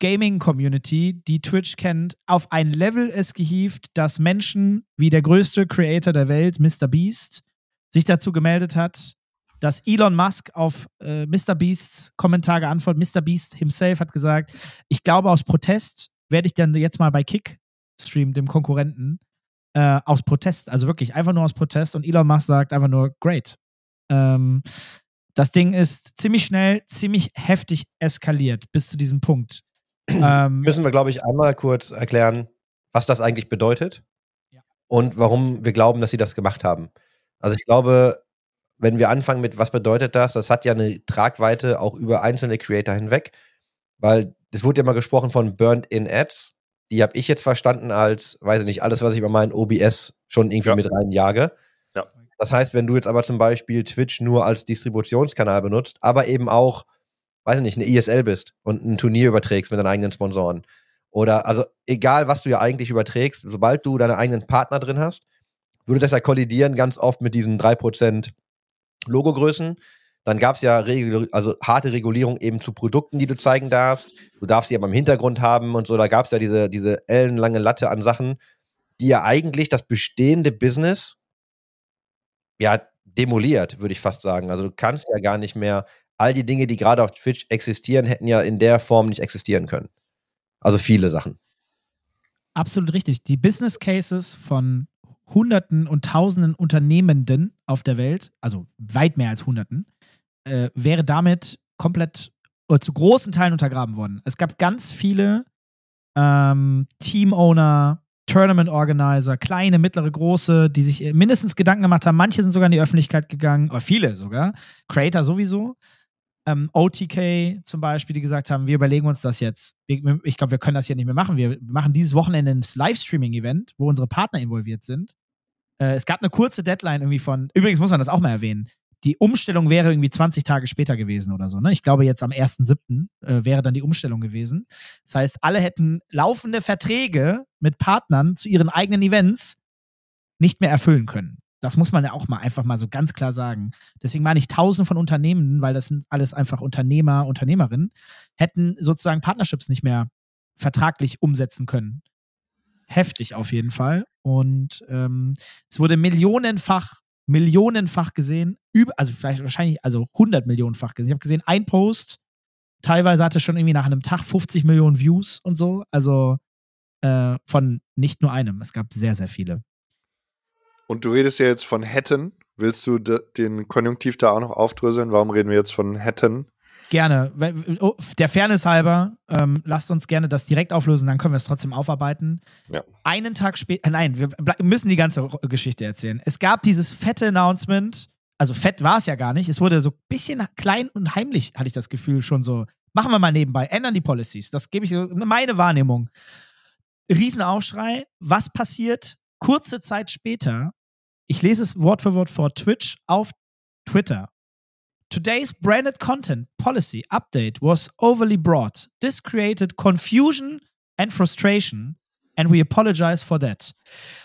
Gaming-Community, die Twitch kennt, auf ein Level es gehievt, dass Menschen wie der größte Creator der Welt, Mr. Beast, sich dazu gemeldet hat, dass Elon Musk auf äh, Mr. Beasts Kommentar geantwortet. Mr. Beast himself hat gesagt, ich glaube aus Protest werde ich dann jetzt mal bei Kick streamen, dem Konkurrenten, äh, aus Protest, also wirklich einfach nur aus Protest. Und Elon Musk sagt einfach nur, great. Ähm, das Ding ist ziemlich schnell, ziemlich heftig eskaliert bis zu diesem Punkt. (clears throat) ähm, Müssen wir, glaube ich, einmal kurz erklären, was das eigentlich bedeutet Ja. und warum wir glauben, dass sie das gemacht haben. Also ich glaube, wenn wir anfangen mit, was bedeutet das, das hat ja eine Tragweite auch über einzelne Creator hinweg, weil es wurde ja mal gesprochen von Burned-in Ads. Die habe ich jetzt verstanden als, weiß ich nicht, alles, was ich über meinen OBS schon irgendwie Ja. mit reinjage. Ja. Das heißt, wenn du jetzt aber zum Beispiel Twitch nur als Distributionskanal benutzt, aber eben auch, weiß ich nicht, eine ISL bist und ein Turnier überträgst mit deinen eigenen Sponsoren. Oder also egal, was du ja eigentlich überträgst, sobald du deine eigenen Partner drin hast, würde das ja kollidieren ganz oft mit diesen 3% Logogrößen. Dann gab es ja Regul also harte Regulierung eben zu Produkten, die du zeigen darfst. Du darfst sie aber im Hintergrund haben und so. Da gab es ja diese, diese ellenlange Latte an Sachen, die ja eigentlich das bestehende Business ja demoliert, würde ich fast sagen. Also du kannst ja gar nicht mehr, all die Dinge, die gerade auf Twitch existieren, hätten ja in der Form nicht existieren können. Also viele Sachen. Absolut richtig. Die Business Cases von Hunderten und Tausenden Unternehmenden auf der Welt, also weit mehr als Hunderten, äh, wäre damit komplett oder zu großen Teilen untergraben worden. Es gab ganz viele ähm, Team-Owner, Tournament-Organizer, kleine, mittlere, große, die sich äh, mindestens Gedanken gemacht haben. Manche sind sogar in die Öffentlichkeit gegangen, oder viele sogar. Creator sowieso. Ähm, OTK zum Beispiel, die gesagt haben, wir überlegen uns das jetzt. Ich glaube, wir können das hier nicht mehr machen. Wir machen dieses Wochenende ein Livestreaming-Event, wo unsere Partner involviert sind. Äh, es gab eine kurze Deadline irgendwie von, übrigens muss man das auch mal erwähnen, die Umstellung wäre irgendwie 20 Tage später gewesen oder so. Ne? Ich glaube, jetzt am 1.7. Äh, wäre dann die Umstellung gewesen. Das heißt, alle hätten laufende Verträge mit Partnern zu ihren eigenen Events nicht mehr erfüllen können. Das muss man ja auch mal einfach mal so ganz klar sagen. Deswegen meine ich tausend von Unternehmen, weil das sind alles einfach Unternehmer, Unternehmerinnen, hätten sozusagen Partnerships nicht mehr vertraglich umsetzen können. Heftig auf jeden Fall. Und ähm, es wurde millionenfach, millionenfach gesehen, also vielleicht wahrscheinlich, also 100 Millionenfach gesehen. Ich habe gesehen, ein Post teilweise hatte schon irgendwie nach einem Tag 50 Millionen Views und so. Also äh, von nicht nur einem. Es gab sehr, sehr viele. Und du redest ja jetzt von hätten. Willst du de- den Konjunktiv da auch noch aufdröseln? Warum reden wir jetzt von hätten? Gerne. Oh, Der Fairness halber, ähm, lasst uns gerne das direkt auflösen, dann können wir es trotzdem aufarbeiten. Ja. Einen Tag später, nein, wir müssen die ganze Geschichte erzählen. Es gab dieses fette Announcement, also fett war es ja gar nicht, es wurde so ein bisschen klein und heimlich, hatte ich das Gefühl, schon so. Machen wir mal nebenbei, ändern die Policies. Das gebe ich so- meine Wahrnehmung. Riesenaufschrei. Was passiert? Kurze Zeit später, ich lese es Wort für Wort vor, Twitch auf Twitter. Today's branded content policy update was overly broad. This created confusion and frustration, and we apologize for that.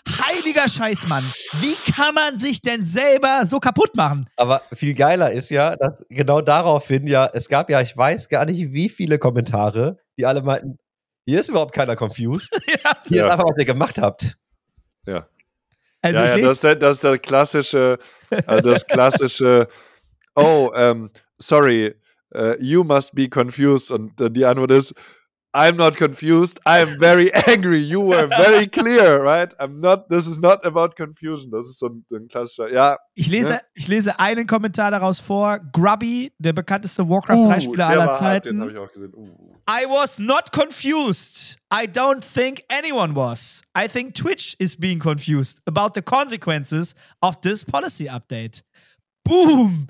Heiliger Scheißmann, wie kann man sich denn selber so kaputt machen? Aber viel geiler ist ja, dass genau daraufhin ja, es gab ja, ich weiß gar nicht, wie viele Kommentare, die alle meinten, hier ist überhaupt keiner confused. (laughs) Ja, Hier Ja. ist einfach, was ihr gemacht habt. Ja. also ja, ich ja, das, ist der- das ist der klassische, äh, das klassische, oh, ähm, sorry, äh, you must be confused. Und dann die Antwort ist, I'm not confused, I'm very (laughs) angry, you were very clear, right? I'm not, this is not about confusion. Das ist so ein, ein klassischer, ja. ich, lese, ne? ich lese einen Kommentar daraus vor. Grubby, der bekannteste Warcraft 3-Spieler Uh, aller war hart, Zeiten. Den ich auch gesehen. Uh. I was not confused. I don't think anyone was. I think Twitch is being confused about the consequences of this policy update. Boom!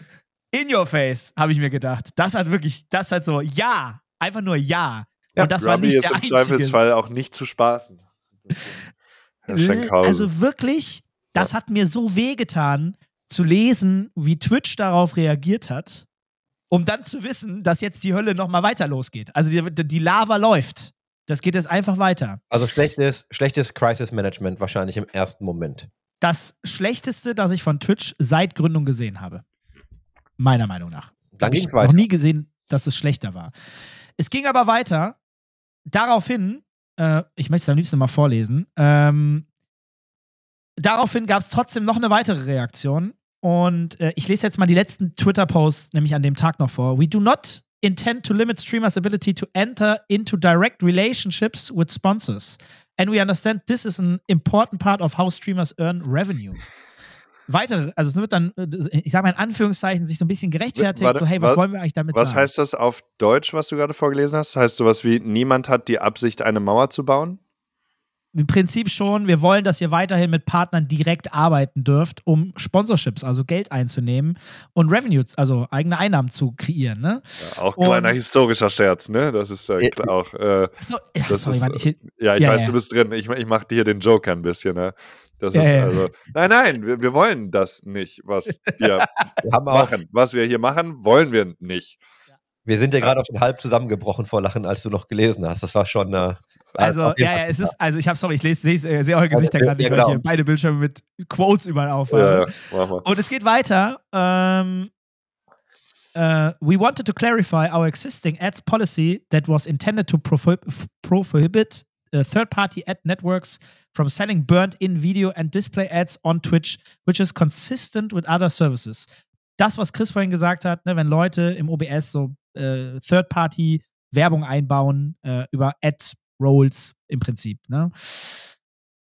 In your face, habe ich mir gedacht. Das hat wirklich, das hat so, ja. Einfach nur ja. Und das war Grubby nicht ist der im einzige. Zweifelsfall auch nicht zu spaßen. Also wirklich, das hat mir so wehgetan, zu lesen, wie Twitch darauf reagiert hat, um dann zu wissen, dass jetzt die Hölle nochmal weiter losgeht. Also die, die Lava läuft. Das geht jetzt einfach weiter. Also schlechtes, schlechtes Crisis Management wahrscheinlich im ersten Moment. Das schlechteste, das ich von Twitch seit Gründung gesehen habe. Meiner Meinung nach. Dann ich ging's weiter. noch nie gesehen, dass es schlechter war. Es ging aber weiter. Daraufhin, äh, ich möchte es am liebsten mal vorlesen. Ähm, daraufhin gab es trotzdem noch eine weitere Reaktion. Und äh, ich lese jetzt mal die letzten Twitter-Posts, nämlich an dem Tag noch vor. We do not intend to limit streamers' ability to enter into direct relationships with sponsors. And we understand this is an important part of how streamers earn revenue. Weitere, also es wird dann, äh, ich sage mal in Anführungszeichen, sich so ein bisschen gerechtfertigt, Warte, so hey, was wa- wollen wir eigentlich damit Was sagen? heißt das auf Deutsch, was du gerade vorgelesen hast? Heißt sowas wie, niemand hat die Absicht, eine Mauer zu bauen? Im Prinzip schon, wir wollen, dass ihr weiterhin mit Partnern direkt arbeiten dürft, um Sponsorships, also Geld einzunehmen und Revenues, also eigene Einnahmen zu kreieren, ne? Ja, auch Und- kleiner historischer Scherz, ne? Das ist äh, Ja, klar auch. Äh, ja, Das sorry, ist, Mann, ich, ja, ich Ja, weiß, ja. du bist drin. Ich, ich mache dir den Joker ein bisschen, ne? Das Ja, ist ja. also. Nein, nein, wir, wir wollen das nicht, was (laughs) wir machen. Was wir hier machen, wollen wir nicht. Wir sind ja gerade auch schon halb zusammengebrochen vor Lachen, als du noch gelesen hast. Das war schon. Äh, also, auf ja, ja, es ist, also ich habe, sorry, ich lese, sehe äh, sehe eure Gesichter ja, gerade nicht, weil ich genau. hier beide Bildschirme mit Quotes überall aufhabe. Ja, ja. Und es geht weiter. Ähm, äh, we wanted to clarify our existing ads policy that was intended to prohib- prohibit uh, third-party ad networks from selling burnt-in video and display ads on Twitch, which is consistent with other services. Das, was Chris vorhin gesagt hat, ne, wenn Leute im OBS so äh, Third-Party Werbung einbauen äh, über Ad-Rolls im Prinzip. Ne?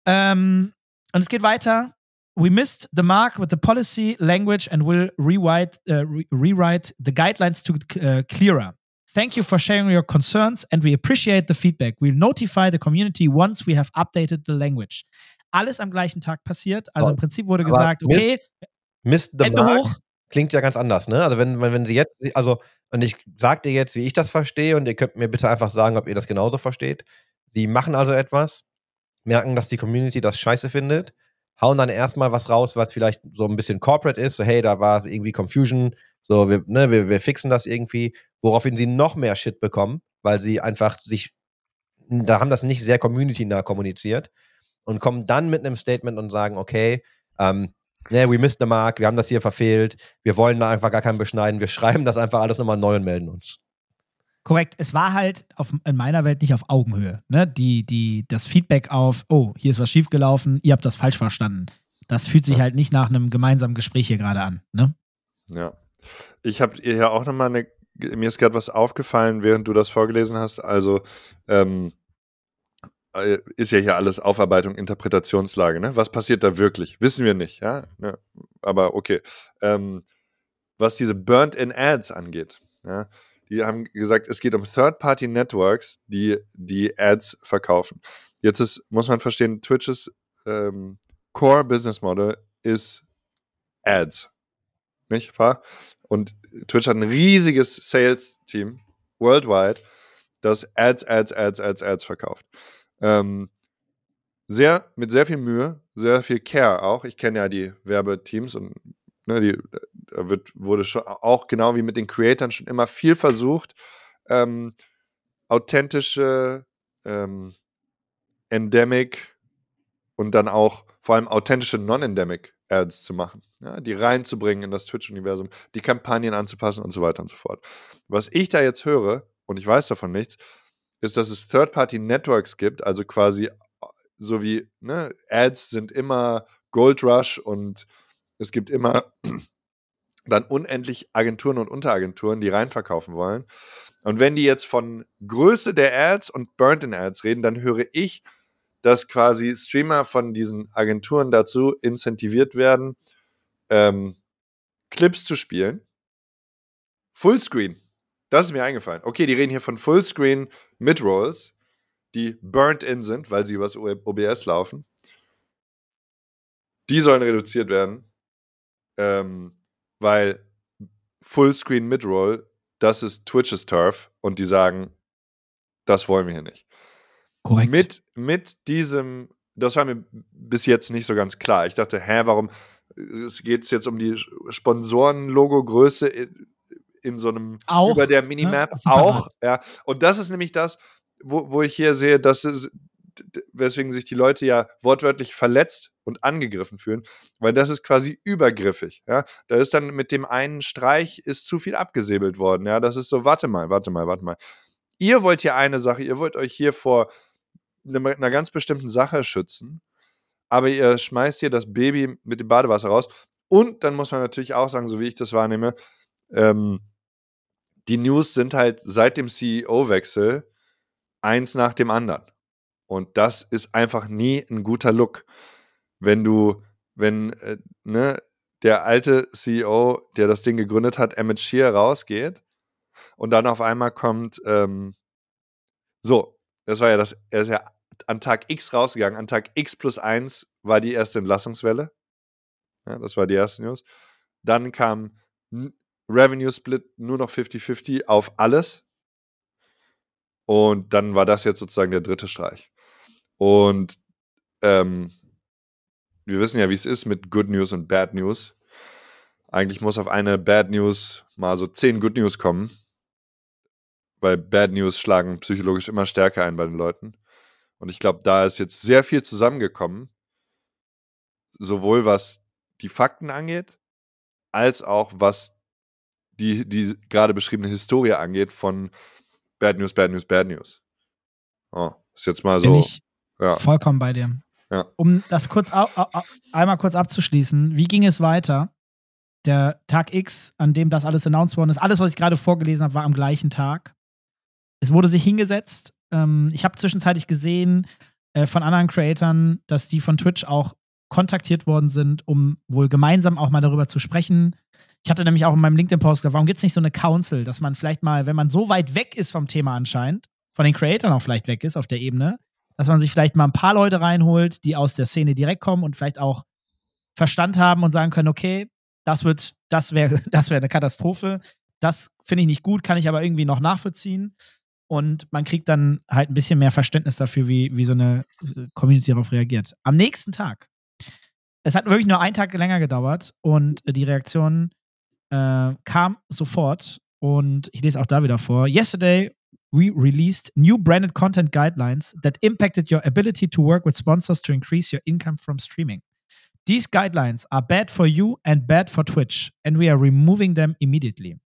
Ähm, und es geht weiter. We missed the mark with the policy language and will rewrite, uh, re- rewrite the guidelines to uh, clearer. Thank you for sharing your concerns and we appreciate the feedback. We'll notify the community once we have updated the language. Alles am gleichen Tag passiert. Also im Prinzip wurde Aber gesagt, okay, Mist the Hände Mark hoch. Klingt ja ganz anders, ne? Also wenn, wenn, sie jetzt, also, und ich sag dir jetzt, wie ich das verstehe, und ihr könnt mir bitte einfach sagen, ob ihr das genauso versteht. Sie machen also etwas, merken, dass die Community das scheiße findet, hauen dann erstmal was raus, was vielleicht so ein bisschen corporate ist, so hey, da war irgendwie Confusion, so wir, ne, wir, wir fixen das irgendwie, woraufhin sie noch mehr Shit bekommen, weil sie einfach sich, da haben das nicht sehr community-nah kommuniziert und kommen dann mit einem Statement und sagen, okay, ähm, ne, we missed the mark, wir haben das hier verfehlt, wir wollen da einfach gar keinen beschneiden, wir (laughs) schreiben das einfach alles nochmal neu und melden uns. Korrekt. Es war halt auf, in meiner Welt nicht auf Augenhöhe. Ne? Die, die, das Feedback auf, oh, hier ist was schiefgelaufen, ihr habt das falsch verstanden. Das fühlt sich halt nicht nach einem gemeinsamen Gespräch hier gerade an. Ne? Ja. Ich habe hier auch nochmal eine, mir ist gerade was aufgefallen, während du das vorgelesen hast. Also, ähm, äh, ist ja hier alles Aufarbeitung, Interpretationslage, ne? Was passiert da wirklich? Wissen wir nicht, ja? Ne? Aber okay. Ähm, was diese Burnt-in-Ads angeht, ja, die haben gesagt, es geht um Third-Party-Networks, die die Ads verkaufen. Jetzt ist, muss man verstehen, Twitches ähm, Core-Business-Model ist Ads. Nicht wahr? Und Twitch hat ein riesiges Sales-Team worldwide, das Ads, Ads, Ads, Ads, Ads verkauft. Ähm, sehr, mit sehr viel Mühe, sehr viel Care auch. Ich kenne ja die Werbeteams und ne, die, da wird, wurde schon auch genau wie mit den Creatoren schon immer viel versucht, ähm, authentische, ähm, Endemic und dann auch vor allem authentische Non-Endemic Ads zu machen, ja, die reinzubringen in das Twitch-Universum, die Kampagnen anzupassen und so weiter und so fort. Was ich da jetzt höre, und ich weiß davon nichts, ist, dass es Third-Party-Networks gibt, also quasi so wie ne, Ads sind immer Gold Rush und es gibt immer (clears throat) dann unendlich Agenturen und Unteragenturen, die reinverkaufen wollen. Und wenn die jetzt von Größe der Ads und Burnt-in-Ads reden, dann höre ich, dass quasi Streamer von diesen Agenturen dazu incentiviert werden, ähm, Clips zu spielen. Fullscreen. Das ist mir eingefallen. Okay, die reden hier von Fullscreen Midrolls, die burnt in sind, weil sie übers OBS laufen. Die sollen reduziert werden, ähm, weil Fullscreen Midroll, das ist Twitches Turf und die sagen, das wollen wir hier nicht. Korrekt. Mit, mit diesem, das war mir bis jetzt nicht so ganz klar. Ich dachte, hä, warum es geht jetzt um die Sponsoren-Logo-Größe in, so einem Auch, über der ne? Minimap Separat. auch, ja. Und das ist nämlich das, wo, wo ich hier sehe, dass es, weswegen sich die Leute ja wortwörtlich verletzt und angegriffen fühlen, weil das ist quasi übergriffig. Ja, da ist dann mit dem einen Streich ist zu viel abgesäbelt worden. Ja, das ist so, warte mal, warte mal, warte mal. Ihr wollt hier eine Sache, ihr wollt euch hier vor einer, einer ganz bestimmten Sache schützen, aber ihr schmeißt hier das Baby mit dem Badewasser raus. Und dann muss man natürlich auch sagen, so wie ich das wahrnehme, ähm, die News sind halt seit dem CEO-Wechsel eins nach dem anderen. Und das ist einfach nie ein guter Look. Wenn du, wenn äh, ne, der alte CEO, der das Ding gegründet hat, Emmett Shear rausgeht und dann auf einmal kommt, ähm, so, das war ja das, er ist ja an Tag X rausgegangen. An Tag X plus 1 war die erste Entlassungswelle. Ja, das war die erste News. Dann kam Revenue Split nur noch 50-50 auf alles. Und dann war das jetzt sozusagen der dritte Streich. Und ähm, wir wissen ja, wie es ist mit Good News und Bad News. Eigentlich muss auf eine Bad News mal so zehn Good News kommen, weil Bad News schlagen psychologisch immer stärker ein bei den Leuten. Und ich glaube, da ist jetzt sehr viel zusammengekommen, sowohl was die Fakten angeht, als auch was die, die gerade beschriebene Historie angeht von Bad News, Bad News, Bad News. Oh, ist jetzt mal so. Bin ich ja. vollkommen bei dir. Ja. Um das kurz einmal kurz abzuschließen, wie ging es weiter? Der Tag X, an dem das alles announced worden ist, alles, was ich gerade vorgelesen habe, war am gleichen Tag. Es wurde sich hingesetzt. Ähm, ich habe zwischenzeitlich gesehen äh, von anderen Creatoren, dass die von Twitch auch kontaktiert worden sind, um wohl gemeinsam auch mal darüber zu sprechen, ich hatte nämlich auch in meinem LinkedIn-Post gesagt, warum gibt es nicht so eine Council, dass man vielleicht mal, wenn man so weit weg ist vom Thema anscheinend, von den Creatoren auch vielleicht weg ist auf der Ebene, dass man sich vielleicht mal ein paar Leute reinholt, die aus der Szene direkt kommen und vielleicht auch Verstand haben und sagen können, okay, das wird, das wäre, (laughs) das wäre eine Katastrophe. Das finde ich nicht gut, kann ich aber irgendwie noch nachvollziehen. Und man kriegt dann halt ein bisschen mehr Verständnis dafür, wie, wie so eine äh, Community darauf reagiert. Am nächsten Tag, es hat wirklich nur einen Tag länger gedauert und die Reaktionen äh, kam sofort und ich lese auch da wieder vor. Yesterday we released new branded content guidelines that impacted your ability to work with sponsors to increase your income from streaming. These guidelines are bad for you and bad for Twitch, and we are removing them immediately.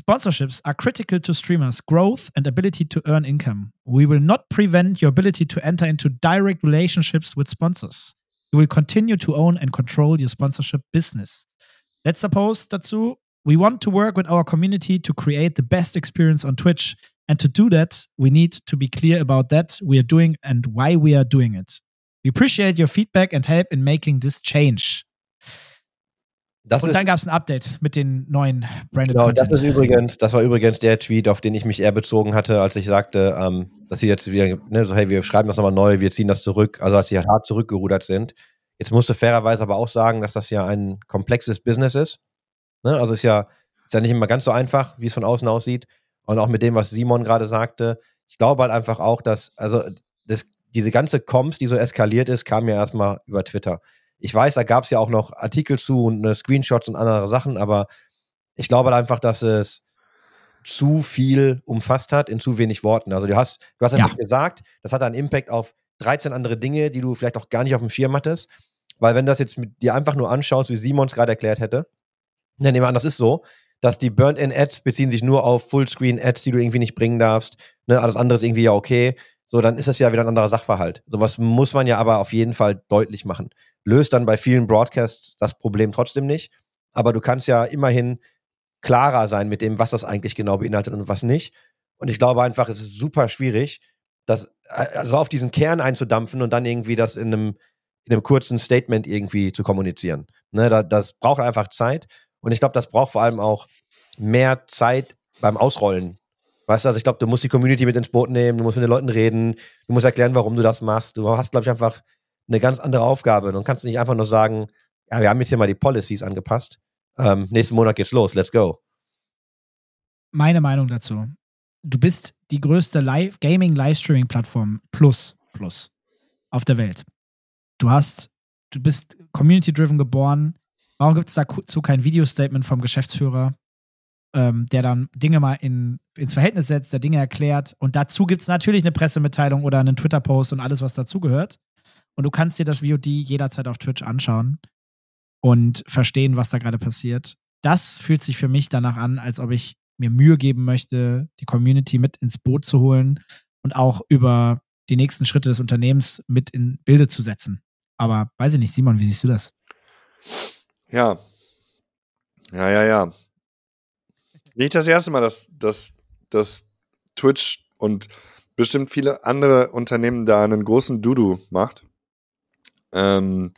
Sponsorships are critical to streamers' growth and ability to earn income. We will not prevent your ability to enter into direct relationships with sponsors. You will continue to own and control your sponsorship business. Letzter Post dazu. We want to work with our community to create the best experience on Twitch. And to do that, we need to be clear about that we are doing and why we are doing it. We appreciate your feedback and help in making this change. Das und dann gab es ein Update mit den neuen Branded Genau, Content. das ist übrigens, das war übrigens der Tweet, auf den ich mich eher bezogen hatte, als ich sagte, ähm, dass sie jetzt wieder, ne, so, hey, wir schreiben das nochmal neu, wir ziehen das zurück, also als sie halt hart zurückgerudert sind. Jetzt musst du fairerweise aber auch sagen, dass das ja ein komplexes Business ist. Ne? Also ist ja, ist ja nicht immer ganz so einfach, wie es von außen aussieht. Und auch mit dem, was Simon gerade sagte, ich glaube halt einfach auch, dass, also das, diese ganze Comms, die so eskaliert ist, kam ja erstmal über Twitter. Ich weiß, da gab es ja auch noch Artikel zu und ne, Screenshots und andere Sachen, aber ich glaube halt einfach, dass es zu viel umfasst hat in zu wenig Worten. Also du hast, du hast ja. gesagt, das hat einen Impact auf 13 andere Dinge, die du vielleicht auch gar nicht auf dem Schirm hattest. Weil wenn das jetzt mit dir einfach nur anschaust, wie Simon es gerade erklärt hätte, dann nehmen wir an, das ist so, dass die Burnt-in-Ads beziehen sich nur auf Fullscreen-Ads, die du irgendwie nicht bringen darfst. Ne, alles andere ist irgendwie ja okay. So, dann ist das ja wieder ein anderer Sachverhalt. Sowas muss man ja aber auf jeden Fall deutlich machen. Löst dann bei vielen Broadcasts das Problem trotzdem nicht. Aber du kannst ja immerhin klarer sein mit dem, was das eigentlich genau beinhaltet und was nicht. Und ich glaube einfach, es ist super schwierig, das also auf diesen Kern einzudampfen und dann irgendwie das in einem in einem kurzen Statement irgendwie zu kommunizieren. Ne, da, das braucht einfach Zeit. Und ich glaube, das braucht vor allem auch mehr Zeit beim Ausrollen. Weißt du, also ich glaube, du musst die Community mit ins Boot nehmen, du musst mit den Leuten reden, du musst erklären, warum du das machst. Du hast, glaube ich, einfach eine ganz andere Aufgabe. Du kannst nicht einfach nur sagen, ja, wir haben jetzt hier mal die Policies angepasst. Ähm, nächsten Monat geht's los, let's go. Meine Meinung dazu. Du bist die größte Live Gaming Livestreaming Plattform plus plus auf der Welt du hast, du bist community-driven geboren. Warum gibt es dazu kein Video-Statement vom Geschäftsführer? ähm, der dann Dinge mal in, ins Verhältnis setzt, der Dinge erklärt. Und dazu gibt es natürlich eine Pressemitteilung oder einen Twitter-Post und alles, was dazugehört. Und du kannst dir das VOD jederzeit auf Twitch anschauen und verstehen, was da gerade passiert. Das fühlt sich für mich danach an, als ob ich mir Mühe geben möchte, die Community mit ins Boot zu holen und auch über die nächsten Schritte des Unternehmens mit in Bilde zu setzen. Aber weiß ich nicht, Simon, wie siehst du das? Ja. Ja, ja, ja. Nicht das erste Mal, dass, dass, dass Twitch und bestimmt viele andere Unternehmen da einen großen Dudu macht. Ähm,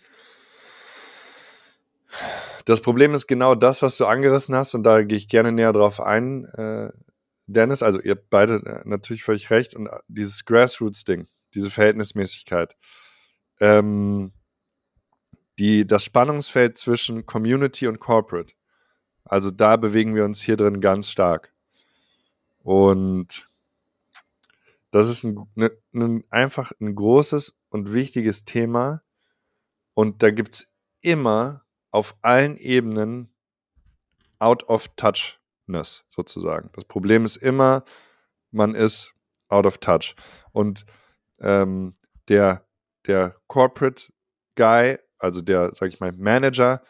das Problem ist genau das, was du angerissen hast, und da gehe ich gerne näher drauf ein, äh, Dennis. Also, ihr beide äh, natürlich völlig recht. Und äh, dieses Grassroots-Ding, diese Verhältnismäßigkeit, ähm, die, das Spannungsfeld zwischen Community und Corporate. Also, da bewegen wir uns hier drin ganz stark. Und das ist ein, ne, ne, einfach ein großes und wichtiges Thema. Und da gibt es immer auf allen Ebenen out of touchness sozusagen. Das Problem ist immer, man ist out of touch. Und ähm, der, der Corporate Guy, also der, sag ich mal, Manager,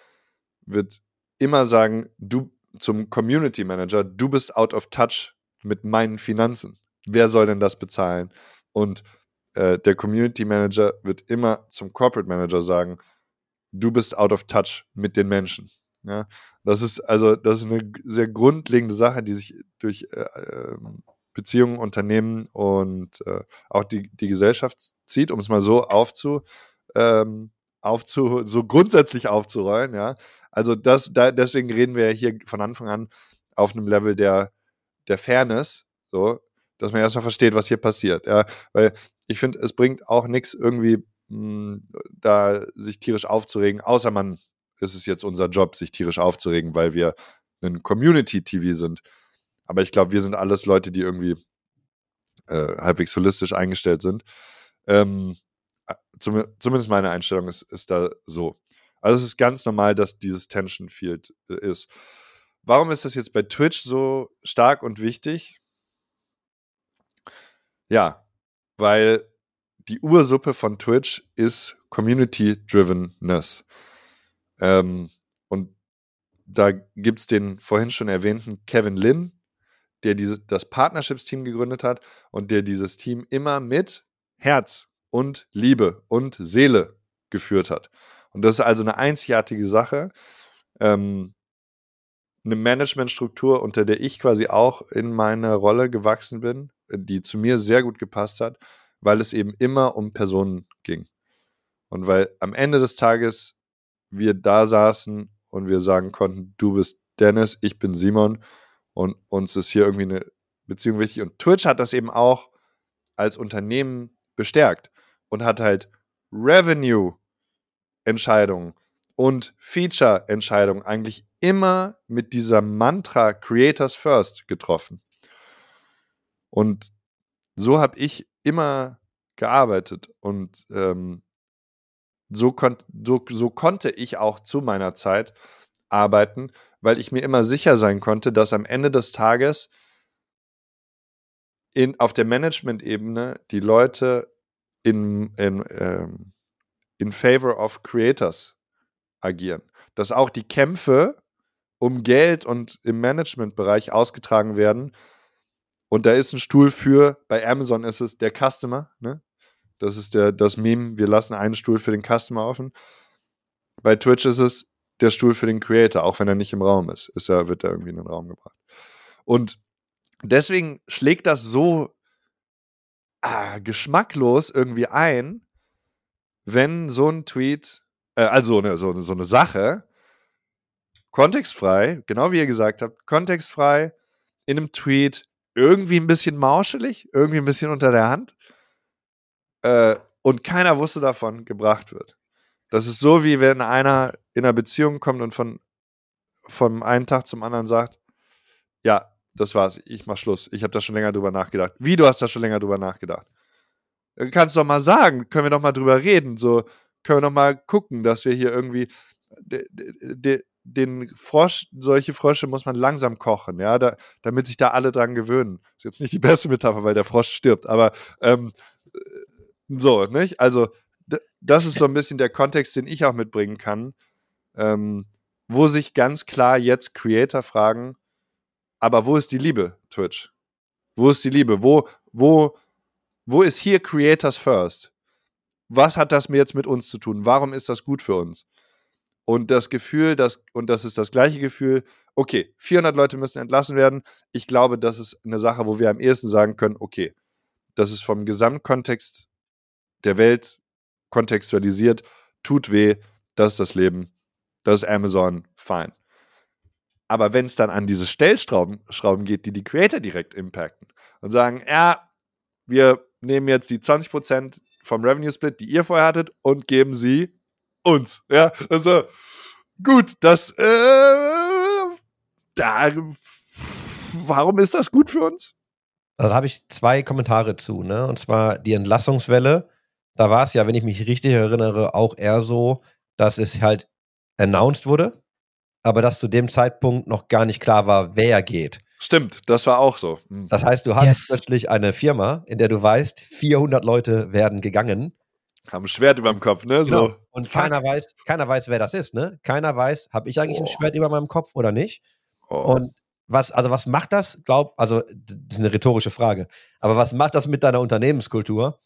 wird immer sagen, du zum Community Manager, du bist out of touch mit meinen Finanzen. Wer soll denn das bezahlen? Und äh, der Community Manager wird immer zum Corporate Manager sagen, du bist out of touch mit den Menschen. Ja, das ist also das ist eine sehr grundlegende Sache, die sich durch äh, ähm, Beziehungen, Unternehmen und äh, auch die, die Gesellschaft zieht, um es mal so aufzu, ähm, aufzu, so grundsätzlich aufzurollen, ja. Also das, da, deswegen reden wir hier von Anfang an auf einem Level der, der Fairness, so, dass man erstmal versteht, was hier passiert, ja. Weil ich finde, es bringt auch nichts irgendwie da sich tierisch aufzuregen, außer man ist es jetzt unser Job, sich tierisch aufzuregen, weil wir ein Community-TV sind. Aber ich glaube, wir sind alles Leute, die irgendwie äh, halbwegs holistisch eingestellt sind. Ähm, zum, zumindest meine Einstellung ist, ist da so. Also es ist ganz normal, dass dieses Tension Field äh, ist. Warum ist das jetzt bei Twitch so stark und wichtig? Ja, weil die Ursuppe von Twitch ist Community-Drivenness. Ähm, und da gibt es den vorhin schon erwähnten Kevin Lin, der diese, das Partnerships-Team gegründet hat und der dieses Team immer mit Herz und Liebe und Seele geführt hat. Und das ist also eine einzigartige Sache. Ähm, eine Managementstruktur, unter der ich quasi auch in meiner Rolle gewachsen bin, die zu mir sehr gut gepasst hat weil es eben immer um Personen ging. Und weil am Ende des Tages wir da saßen und wir sagen konnten, du bist Dennis, ich bin Simon und uns ist hier irgendwie eine Beziehung wichtig. Und Twitch hat das eben auch als Unternehmen bestärkt und hat halt Revenue-Entscheidungen und Feature-Entscheidungen eigentlich immer mit dieser Mantra Creators First getroffen. Und so habe ich immer gearbeitet und ähm, so, kon so, so konnte ich auch zu meiner Zeit arbeiten, weil ich mir immer sicher sein konnte, dass am Ende des Tages in, auf der Management-Ebene die Leute in, in, ähm, in favor of creators agieren. Dass auch die Kämpfe um Geld und im Managementbereich ausgetragen werden, und da ist ein Stuhl für, bei Amazon ist es der Customer, ne? Das ist der, das Meme, wir lassen einen Stuhl für den Customer offen. Bei Twitch ist es der Stuhl für den Creator, auch wenn er nicht im Raum ist. ist er, wird er irgendwie in den Raum gebracht. Und deswegen schlägt das so ah, geschmacklos irgendwie ein, wenn so ein Tweet, äh, also eine, so, so eine Sache, kontextfrei, genau wie ihr gesagt habt, kontextfrei in einem Tweet irgendwie ein bisschen mauschelig, irgendwie ein bisschen unter der Hand. Äh, und keiner wusste davon, gebracht wird. Das ist so, wie wenn einer in einer Beziehung kommt und von, vom einen Tag zum anderen sagt, ja, das war's, ich mach Schluss. Ich habe da schon länger drüber nachgedacht. Wie, du hast da schon länger drüber nachgedacht? Dann kannst du doch mal sagen, können wir doch mal drüber reden, so können wir doch mal gucken, dass wir hier irgendwie den Frosch, solche Frösche muss man langsam kochen, ja, da, damit sich da alle dran gewöhnen. Ist jetzt nicht die beste Metapher, weil der Frosch stirbt, aber ähm, äh, so, nicht? Also, das ist so ein bisschen der Kontext, den ich auch mitbringen kann, ähm, wo sich ganz klar jetzt Creator fragen, aber wo ist die Liebe, Twitch? Wo ist die Liebe? Wo, wo, wo ist hier Creators First? Was hat das mir jetzt mit uns zu tun? Warum ist das gut für uns? Und das Gefühl, dass, und das ist das gleiche Gefühl, okay, 400 Leute müssen entlassen werden. Ich glaube, das ist eine Sache, wo wir am ehesten sagen können, okay, das ist vom Gesamtkontext der Welt kontextualisiert, tut weh, das ist das Leben, das ist Amazon, fein. Aber wenn es dann an diese Stellschrauben Schrauben geht, die die Creator direkt impacten und sagen, ja, wir nehmen jetzt die 20% vom Revenue Split, die ihr vorher hattet, und geben sie uns. Ja, also gut, das, äh, da, warum ist das gut für uns? Also da habe ich zwei Kommentare zu, ne? Und zwar die Entlassungswelle. Da war es ja, wenn ich mich richtig erinnere, auch eher so, dass es halt announced wurde, aber dass zu dem Zeitpunkt noch gar nicht klar war, wer geht. Stimmt, das war auch so. Hm. Das heißt, du hast yes. plötzlich eine Firma, in der du weißt, 400 Leute werden gegangen. Haben ein Schwert über dem Kopf, ne? So. Genau. Und Fuck. keiner weiß, keiner weiß, wer das ist, ne? Keiner weiß, habe ich eigentlich oh. ein Schwert über meinem Kopf oder nicht? Oh. Und was, also was macht das? Glaub, also das ist eine rhetorische Frage. Aber was macht das mit deiner Unternehmenskultur,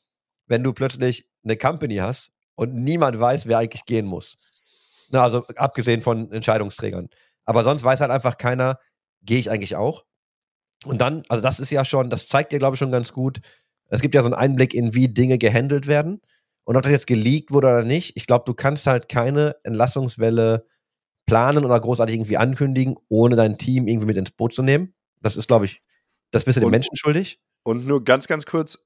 wenn du plötzlich eine Company hast und niemand weiß, wer eigentlich gehen muss? Na, also abgesehen von Entscheidungsträgern. Aber sonst weiß halt einfach keiner, gehe ich eigentlich auch? Und dann, also das ist ja schon, das zeigt dir, glaube ich, schon ganz gut. Es gibt ja so einen Einblick in, wie Dinge gehandelt werden. Und ob das jetzt geleakt wurde oder nicht, ich glaube, du kannst halt keine Entlassungswelle planen oder großartig irgendwie ankündigen, ohne dein Team irgendwie mit ins Boot zu nehmen. Das ist, glaube ich, das bist du den Menschen schuldig. Und nur ganz, ganz kurz,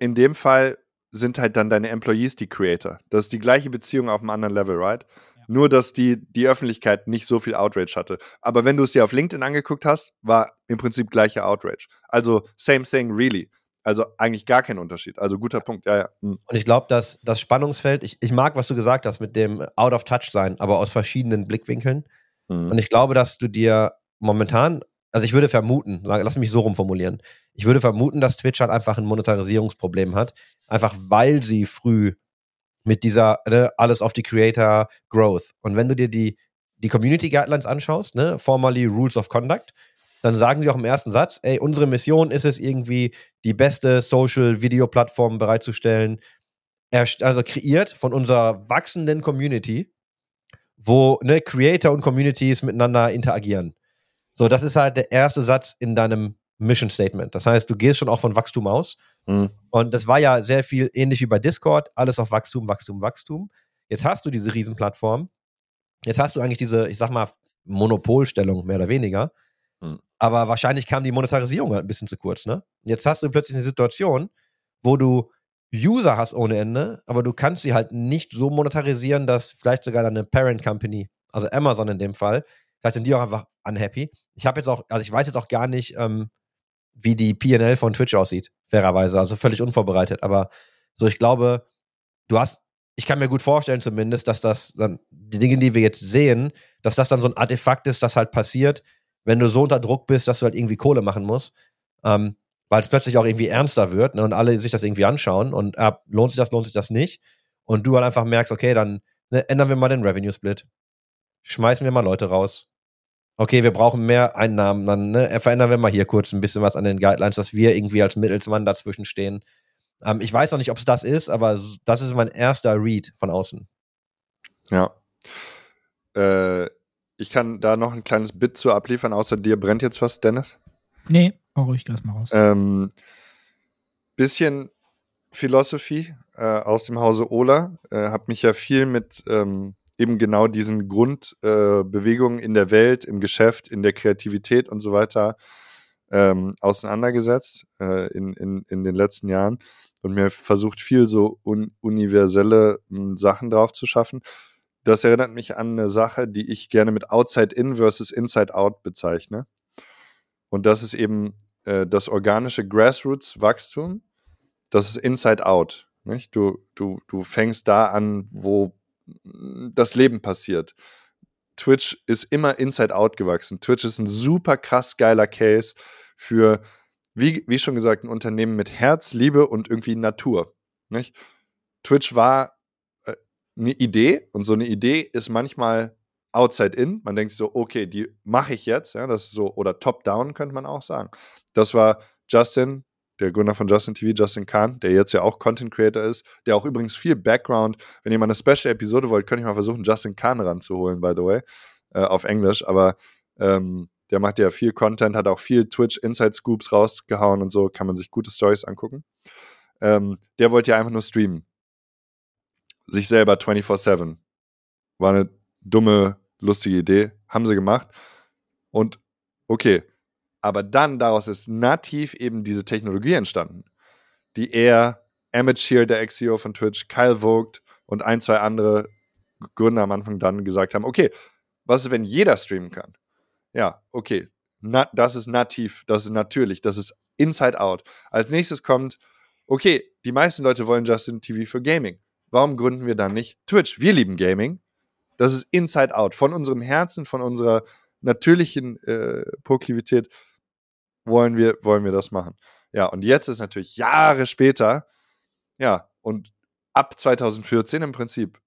in dem Fall sind halt dann deine Employees die Creator. Das ist die gleiche Beziehung auf einem anderen Level, right? Nur, dass die, die Öffentlichkeit nicht so viel Outrage hatte. Aber wenn du es dir auf LinkedIn angeguckt hast, war im Prinzip gleicher Outrage. Also, same thing, really. Also eigentlich gar kein Unterschied. Also guter Punkt, ja, ja. Hm. Und ich glaube, dass das Spannungsfeld, ich, ich mag, was du gesagt hast mit dem Out of Touch sein, aber aus verschiedenen Blickwinkeln. Mhm. Und ich glaube, dass du dir momentan, also ich würde vermuten, lass mich so rumformulieren, ich würde vermuten, dass Twitch halt einfach ein Monetarisierungsproblem hat, einfach weil sie früh mit dieser, ne, alles auf die Creator Growth. Und wenn du dir die, die Community Guidelines anschaust, ne, formerly Rules of Conduct, dann sagen sie auch im ersten Satz, ey, unsere Mission ist es irgendwie, die beste Social-Video-Plattform bereitzustellen, also kreiert von unserer wachsenden Community, wo ne, Creator und Communities miteinander interagieren. So, das ist halt der erste Satz in deinem Mission Statement. Das heißt, du gehst schon auch von Wachstum aus. Mhm. Und das war ja sehr viel ähnlich wie bei Discord, alles auf Wachstum, Wachstum, Wachstum. Jetzt hast du diese Riesenplattform. Jetzt hast du eigentlich diese, ich sag mal, Monopolstellung, mehr oder weniger. Mhm. Aber wahrscheinlich kam die Monetarisierung halt ein bisschen zu kurz, ne? Jetzt hast du plötzlich eine Situation, wo du User hast ohne Ende, aber du kannst sie halt nicht so monetarisieren, dass vielleicht sogar deine Parent Company, also Amazon in dem Fall, vielleicht sind die auch einfach unhappy. Ich habe jetzt auch, also ich weiß jetzt auch gar nicht, ähm, wie die PNL von Twitch aussieht, fairerweise. Also völlig unvorbereitet. Aber so, ich glaube, du hast, ich kann mir gut vorstellen zumindest, dass das dann, die Dinge, die wir jetzt sehen, dass das dann so ein Artefakt ist, das halt passiert, wenn du so unter Druck bist, dass du halt irgendwie Kohle machen musst. Ähm, weil es plötzlich auch irgendwie ernster wird ne, und alle sich das irgendwie anschauen und äh, lohnt sich das, lohnt sich das nicht. Und du halt einfach merkst, okay, dann ne, ändern wir mal den Revenue Split. Schmeißen wir mal Leute raus okay, wir brauchen mehr Einnahmen, dann ne, verändern wir mal hier kurz ein bisschen was an den Guidelines, dass wir irgendwie als Mittelsmann dazwischen stehen. Ähm, ich weiß noch nicht, ob es das ist, aber das ist mein erster Read von außen. Ja. Äh, ich kann da noch ein kleines Bit zu abliefern, außer dir brennt jetzt was, Dennis? Nee, hau ruhig Gas mal raus. Ähm, bisschen Philosophie äh, aus dem Hause Ola. Äh, hab mich ja viel mit ähm, eben genau diesen Grundbewegungen äh, in der Welt, im Geschäft, in der Kreativität und so weiter ähm, auseinandergesetzt äh, in, in, in den letzten Jahren und mir versucht viel so un universelle m, hm, Sachen drauf zu schaffen. Das erinnert mich an eine Sache, die ich gerne mit Outside In versus Inside Out bezeichne. Und das ist eben äh, das organische Grassroots-Wachstum. Das ist Inside Out. Nicht? Du, du, du fängst da an, wo das Leben passiert. Twitch ist immer Inside-Out gewachsen. Twitch ist ein super krass geiler Case für, wie, wie schon gesagt, ein Unternehmen mit Herz, Liebe und irgendwie Natur. Nicht? Twitch war äh, eine Idee und so eine Idee ist manchmal outside in. Man denkt so, okay, die mache ich jetzt. Ja, das ist so, oder top-down könnte man auch sagen. Das war Justin, der Gründer von Justin TV, Justin Kahn, der jetzt ja auch Content Creator ist, der auch übrigens viel Background, wenn ihr mal eine Special-Episode wollt, könnte ich mal versuchen, Justin Kahn ranzuholen, by the way, äh, auf Englisch, aber ähm, der macht ja viel Content, hat auch viel Twitch Inside Scoops rausgehauen und so, kann man sich gute Stories angucken. Ähm, der wollte ja einfach nur streamen. Sich selber 24-7. War eine dumme, lustige Idee. Haben sie gemacht. Und okay, aber dann daraus ist nativ eben diese Technologie entstanden, die er, Emmett Shear, der Ex-CEO von Twitch, Kyle Vogt und ein, zwei andere Gründer am Anfang dann gesagt haben, okay, was ist, wenn jeder streamen kann? Ja, okay, Na, das ist nativ, das ist natürlich, das ist Inside Out. Als nächstes kommt, okay, die meisten Leute wollen Justin TV für Gaming. Warum gründen wir dann nicht Twitch? Wir lieben Gaming. Das ist Inside Out. Von unserem Herzen, von unserer natürlichen äh, Proklivität wollen wir, wollen wir das machen. Ja, und jetzt ist natürlich Jahre später, ja, und ab 2014 im Prinzip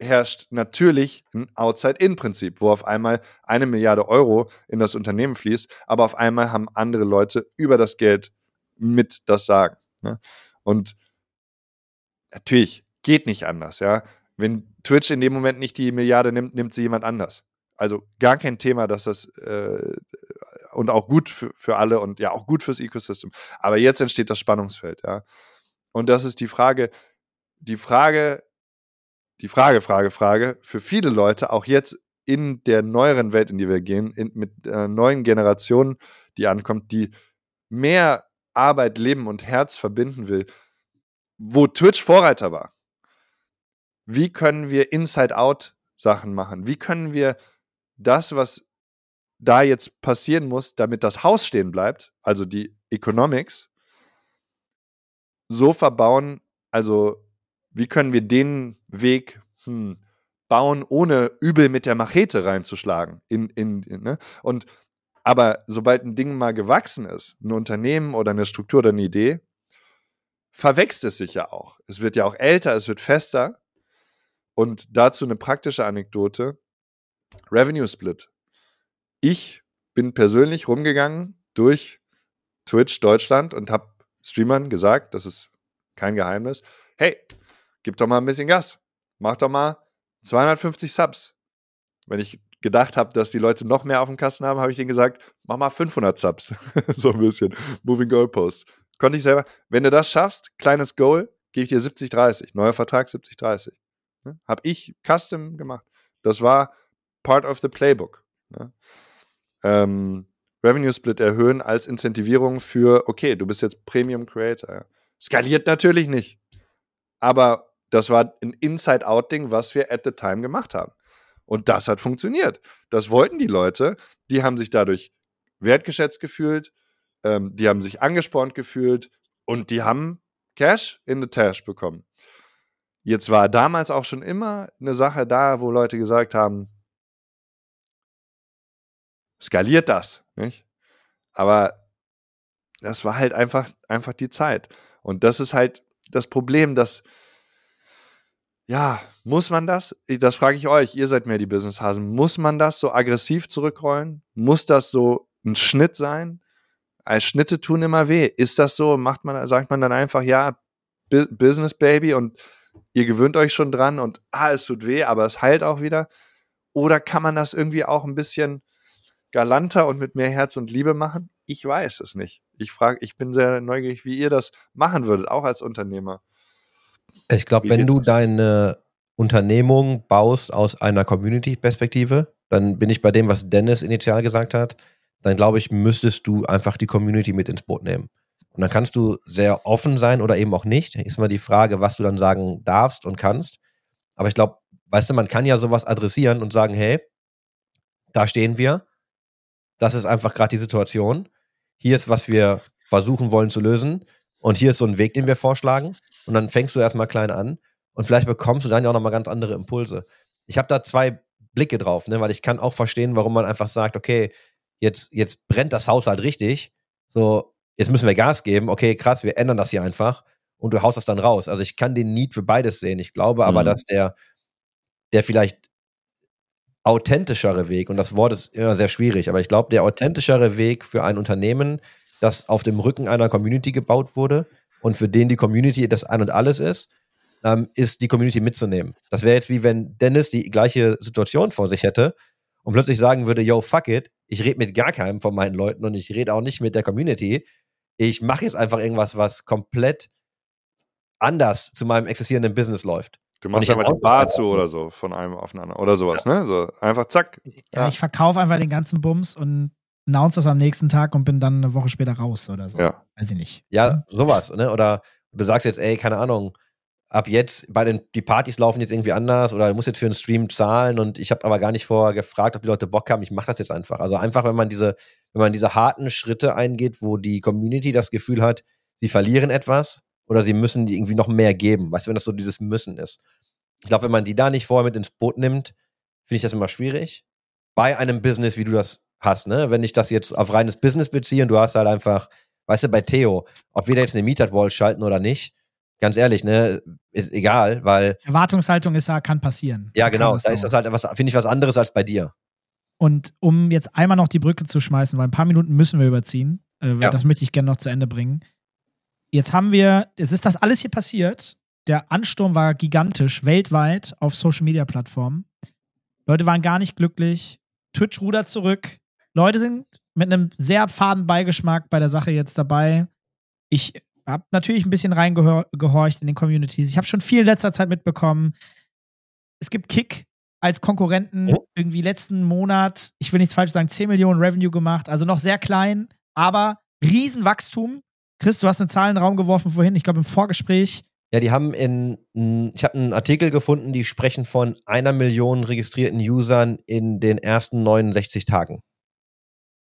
herrscht natürlich ein Outside-In-Prinzip, wo auf einmal eine Milliarde Euro in das Unternehmen fließt, aber auf einmal haben andere Leute über das Geld mit das Sagen. Ne? Und natürlich geht nicht anders, ja. Wenn Twitch in dem Moment nicht die Milliarde nimmt, nimmt sie jemand anders. Also gar kein Thema, dass das äh, und auch gut für, für alle und ja auch gut fürs Ecosystem. Aber jetzt entsteht das Spannungsfeld, ja. Und das ist die Frage, die Frage, die Frage, Frage, Frage für viele Leute, auch jetzt in der neueren Welt, in die wir gehen, in, mit äh, neuen Generationen, die ankommt, die mehr Arbeit, Leben und Herz verbinden will, wo Twitch Vorreiter war. Wie können wir Inside-Out Sachen machen? Wie können wir das, was da jetzt passieren muss, damit das Haus stehen bleibt, also die Economics, so verbauen, also wie können wir den Weg hm, bauen, ohne übel mit der Machete reinzuschlagen. In, in, in, ne? Und aber sobald ein Ding mal gewachsen ist, ein Unternehmen oder eine Struktur oder eine Idee, verwächst es sich ja auch. Es wird ja auch älter, es wird fester. Und dazu eine praktische Anekdote. Revenue Split ich bin persönlich rumgegangen durch Twitch Deutschland und habe Streamern gesagt, das ist kein Geheimnis, hey, gib doch mal ein bisschen Gas, mach doch mal 250 Subs. Wenn ich gedacht habe, dass die Leute noch mehr auf dem Kasten haben, habe ich denen gesagt, mach mal 500 Subs. (laughs) so ein bisschen. Moving Goalpost. Konnte ich selber. Wenn du das schaffst, kleines Goal, gebe ich dir 70-30. Neuer Vertrag 70-30. Ne? Habe ich custom gemacht. Das war part of the playbook. Ne? Ähm, Revenue Split erhöhen als Incentivierung für, okay, du bist jetzt Premium Creator. Skaliert natürlich nicht. Aber das war ein Inside-Out-Ding, was wir at the time gemacht haben. Und das hat funktioniert. Das wollten die Leute. Die haben sich dadurch wertgeschätzt gefühlt. Ähm, die haben sich angespornt gefühlt. Und die haben Cash in the Tash bekommen. Jetzt war damals auch schon immer eine Sache da, wo Leute gesagt haben, skaliert das, nicht? Aber das war halt einfach, einfach die Zeit. Und das ist halt das Problem, dass, ja, muss man das? Das frage ich euch, ihr seid mehr die Businesshasen. Muss man das so aggressiv zurückrollen? Muss das so ein Schnitt sein? Als Schnitte tun immer weh. Ist das so? Macht man, sagt man dann einfach, ja, Business Baby und ihr gewöhnt euch schon dran und ah, es tut weh, aber es heilt auch wieder? Oder kann man das irgendwie auch ein bisschen galanter und mit mehr Herz und Liebe machen? Ich weiß es nicht. Ich frage, ich bin sehr neugierig, wie ihr das machen würdet, auch als Unternehmer. Ich glaube, wenn du das? deine Unternehmung baust aus einer Community-Perspektive, dann bin ich bei dem, was Dennis initial gesagt hat, dann glaube ich, müsstest du einfach die Community mit ins Boot nehmen. Und dann kannst du sehr offen sein oder eben auch nicht. Ist mal die Frage, was du dann sagen darfst und kannst. Aber ich glaube, weißt du, man kann ja sowas adressieren und sagen, hey, da stehen wir. Das ist einfach gerade die Situation. Hier ist, was wir versuchen wollen zu lösen. Und hier ist so ein Weg, den wir vorschlagen. Und dann fängst du erstmal klein an. Und vielleicht bekommst du dann ja auch nochmal ganz andere Impulse. Ich habe da zwei Blicke drauf, ne? Weil ich kann auch verstehen, warum man einfach sagt, okay, jetzt, jetzt brennt das Haus halt richtig. So, jetzt müssen wir Gas geben. Okay, krass, wir ändern das hier einfach und du haust das dann raus. Also ich kann den Need für beides sehen. Ich glaube aber, Mhm. dass der, der vielleicht authentischere Weg, und das Wort ist immer sehr schwierig, aber ich glaube, der authentischere Weg für ein Unternehmen, das auf dem Rücken einer Community gebaut wurde und für den die Community das Ein und Alles ist, ähm, ist die Community mitzunehmen. Das wäre jetzt wie wenn Dennis die gleiche Situation vor sich hätte und plötzlich sagen würde, yo, fuck it, ich rede mit gar keinem von meinen Leuten und ich rede auch nicht mit der Community. Ich mache jetzt einfach irgendwas, was komplett anders zu meinem existierenden Business läuft. Du machst einfach die Bar zu oder so, von einem auf den anderen. Oder sowas, ne? So, einfach zack. Ja, Ja. Ich verkaufe einfach den ganzen Bums und announce das am nächsten Tag und bin dann eine Woche später raus oder so. Ja. Weiß ich nicht. Ja, sowas, ne? Oder du sagst jetzt, ey, keine Ahnung, ab jetzt, bei den, die Partys laufen jetzt irgendwie anders oder du musst jetzt für einen Stream zahlen und ich habe aber gar nicht vorher gefragt, ob die Leute Bock haben, ich mache das jetzt einfach. Also einfach, wenn man diese, wenn man diese harten Schritte eingeht, wo die Community das Gefühl hat, sie verlieren etwas oder sie müssen die irgendwie noch mehr geben. Weißt du, wenn das so dieses Müssen ist. Ich glaube, wenn man die da nicht vorher mit ins Boot nimmt, finde ich das immer schwierig. Bei einem Business, wie du das hast, ne? Wenn ich das jetzt auf reines Business beziehe und du hast halt einfach, weißt du, bei Theo, ob wir da jetzt eine Meetup-Wall schalten oder nicht, ganz ehrlich, ne, ist egal, weil, Erwartungshaltung ist ja, kann passieren. ja genau, das da so. ist das halt was, finde ich, was anderes als bei dir. Und um jetzt einmal noch die Brücke zu schmeißen, weil ein paar Minuten müssen wir überziehen, äh, weil Ja. das möchte ich gerne noch zu Ende bringen. Jetzt haben wir, jetzt ist das alles hier passiert. Der Ansturm war gigantisch, weltweit auf Social Media Plattformen. Leute waren gar nicht glücklich. Twitch rudert zurück. Leute sind mit einem sehr faden Beigeschmack bei der Sache jetzt dabei. Ich habe natürlich ein bisschen reingehorcht in den Communities. Ich habe schon viel in letzter Zeit mitbekommen. Es gibt Kick als Konkurrenten Oh. irgendwie letzten Monat, ich will nichts falsch sagen, 10 Millionen Revenue gemacht. Also noch sehr klein, aber Riesenwachstum. Chris, du hast eine Zahl in den Raum geworfen vorhin, ich glaube im Vorgespräch. Ja, die haben in, ich habe einen Artikel gefunden, die sprechen von einer Million registrierten Usern in den ersten 69 Tagen.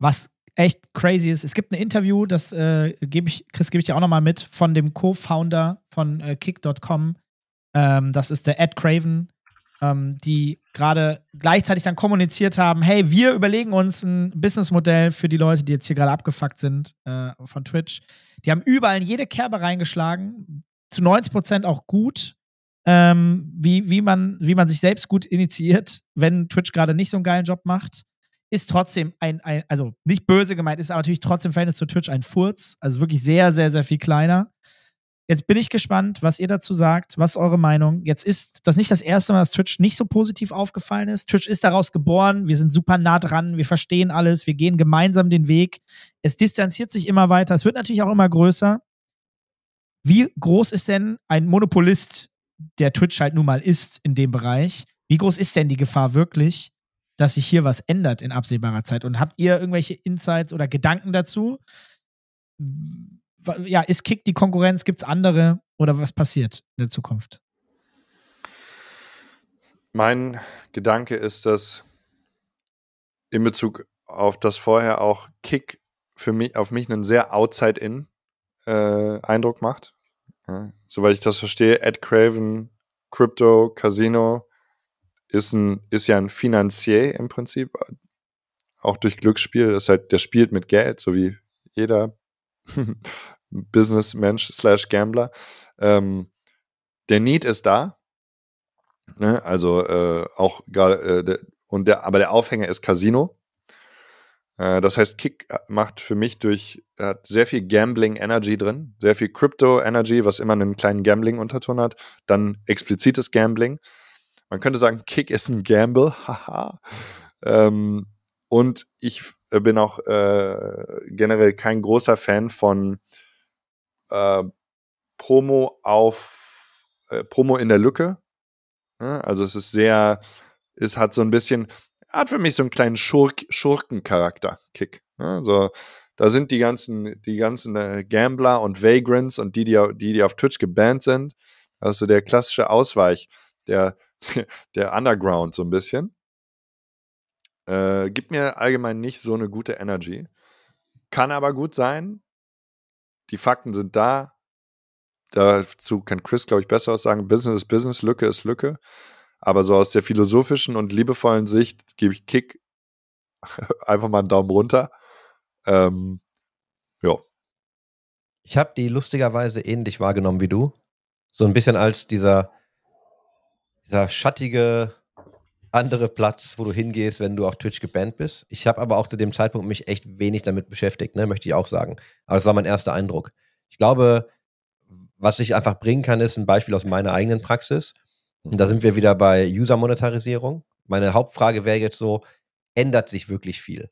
was echt crazy ist. Es gibt ein Interview, das äh, gebe ich, Chris, gebe ich dir auch nochmal mit, von dem Co-Founder von äh, Kick.com. Ähm, das ist der Ed Craven, ähm, die gerade gleichzeitig dann kommuniziert haben: hey, wir überlegen uns ein Businessmodell für die Leute, die jetzt hier gerade abgefuckt sind äh, von Twitch. Die haben überall in jede Kerbe reingeschlagen, zu 90 Prozent auch gut. Ähm, wie, wie, man, wie man sich selbst gut initiiert, wenn Twitch gerade nicht so einen geilen Job macht ist trotzdem ein, ein, also nicht böse gemeint, ist aber natürlich trotzdem Verhältnis zu Twitch ein Furz. Also wirklich sehr, sehr, sehr viel kleiner. Jetzt bin ich gespannt, was ihr dazu sagt. Was eure Meinung? Jetzt ist das nicht das erste Mal, dass Twitch nicht so positiv aufgefallen ist. Twitch ist daraus geboren. Wir sind super nah dran. Wir verstehen alles. Wir gehen gemeinsam den Weg. Es distanziert sich immer weiter. Es wird natürlich auch immer größer. Wie groß ist denn ein Monopolist, der Twitch halt nun mal ist in dem Bereich? Wie groß ist denn die Gefahr wirklich, dass sich hier was ändert in absehbarer Zeit? Und habt ihr irgendwelche Insights oder Gedanken dazu? Ja, ist Kick die Konkurrenz? Gibt es andere? Oder was passiert in der Zukunft? Mein Gedanke ist, dass in Bezug auf das vorher auch Kick für mich, auf mich einen sehr Outside-In-Eindruck macht. Ja, soweit ich das verstehe, Ed Craven, Crypto, Casino ist, ein, ist ja ein Finanzier im Prinzip, auch durch Glücksspiel. Das ist halt, der spielt mit Geld, so wie jeder (laughs) Businessmensch slash Gambler. Ähm, der Need ist da. Ne? Also äh, auch gerade, äh, und der, aber der Aufhänger ist Casino. Äh, das heißt, Kick macht für mich durch, hat sehr viel Gambling Energy drin, sehr viel Crypto Energy, was immer einen kleinen Gambling-Unterton hat, dann explizites Gambling. Man könnte sagen, Kick ist ein Gamble, (laughs) haha. ähm, und ich bin auch äh, generell kein großer Fan von äh, Promo auf äh, Promo in der Lücke. Ja, also es ist sehr, es hat so ein bisschen, hat für mich so einen kleinen Schurk, Schurkencharakter, Kick. Ja, so, da sind die ganzen, die ganzen äh, Gambler und Vagrants und die, die, die, die auf Twitch gebannt sind. Also der klassische Ausweich, der, (laughs) der Underground so ein bisschen. Äh, gibt mir allgemein nicht so eine gute Energy. Kann aber gut sein. Die Fakten sind da. Dazu kann Chris, glaube ich, besser was sagen. Business ist Business, Lücke ist Lücke. Aber so aus der philosophischen und liebevollen Sicht gebe ich Kick (laughs) einfach mal einen Daumen runter. Ähm, ja. Ich habe die lustigerweise ähnlich wahrgenommen wie du. So ein bisschen als dieser, dieser schattige andere Platz, wo du hingehst, wenn du auf Twitch gebannt bist. Ich habe aber auch zu dem Zeitpunkt mich echt wenig damit beschäftigt, ne, möchte ich auch sagen. Aber das war mein erster Eindruck. Ich glaube, was ich einfach bringen kann, ist ein Beispiel aus meiner eigenen Praxis. Und da sind wir wieder bei User-Monetarisierung. Meine Hauptfrage wäre jetzt so, ändert sich wirklich viel?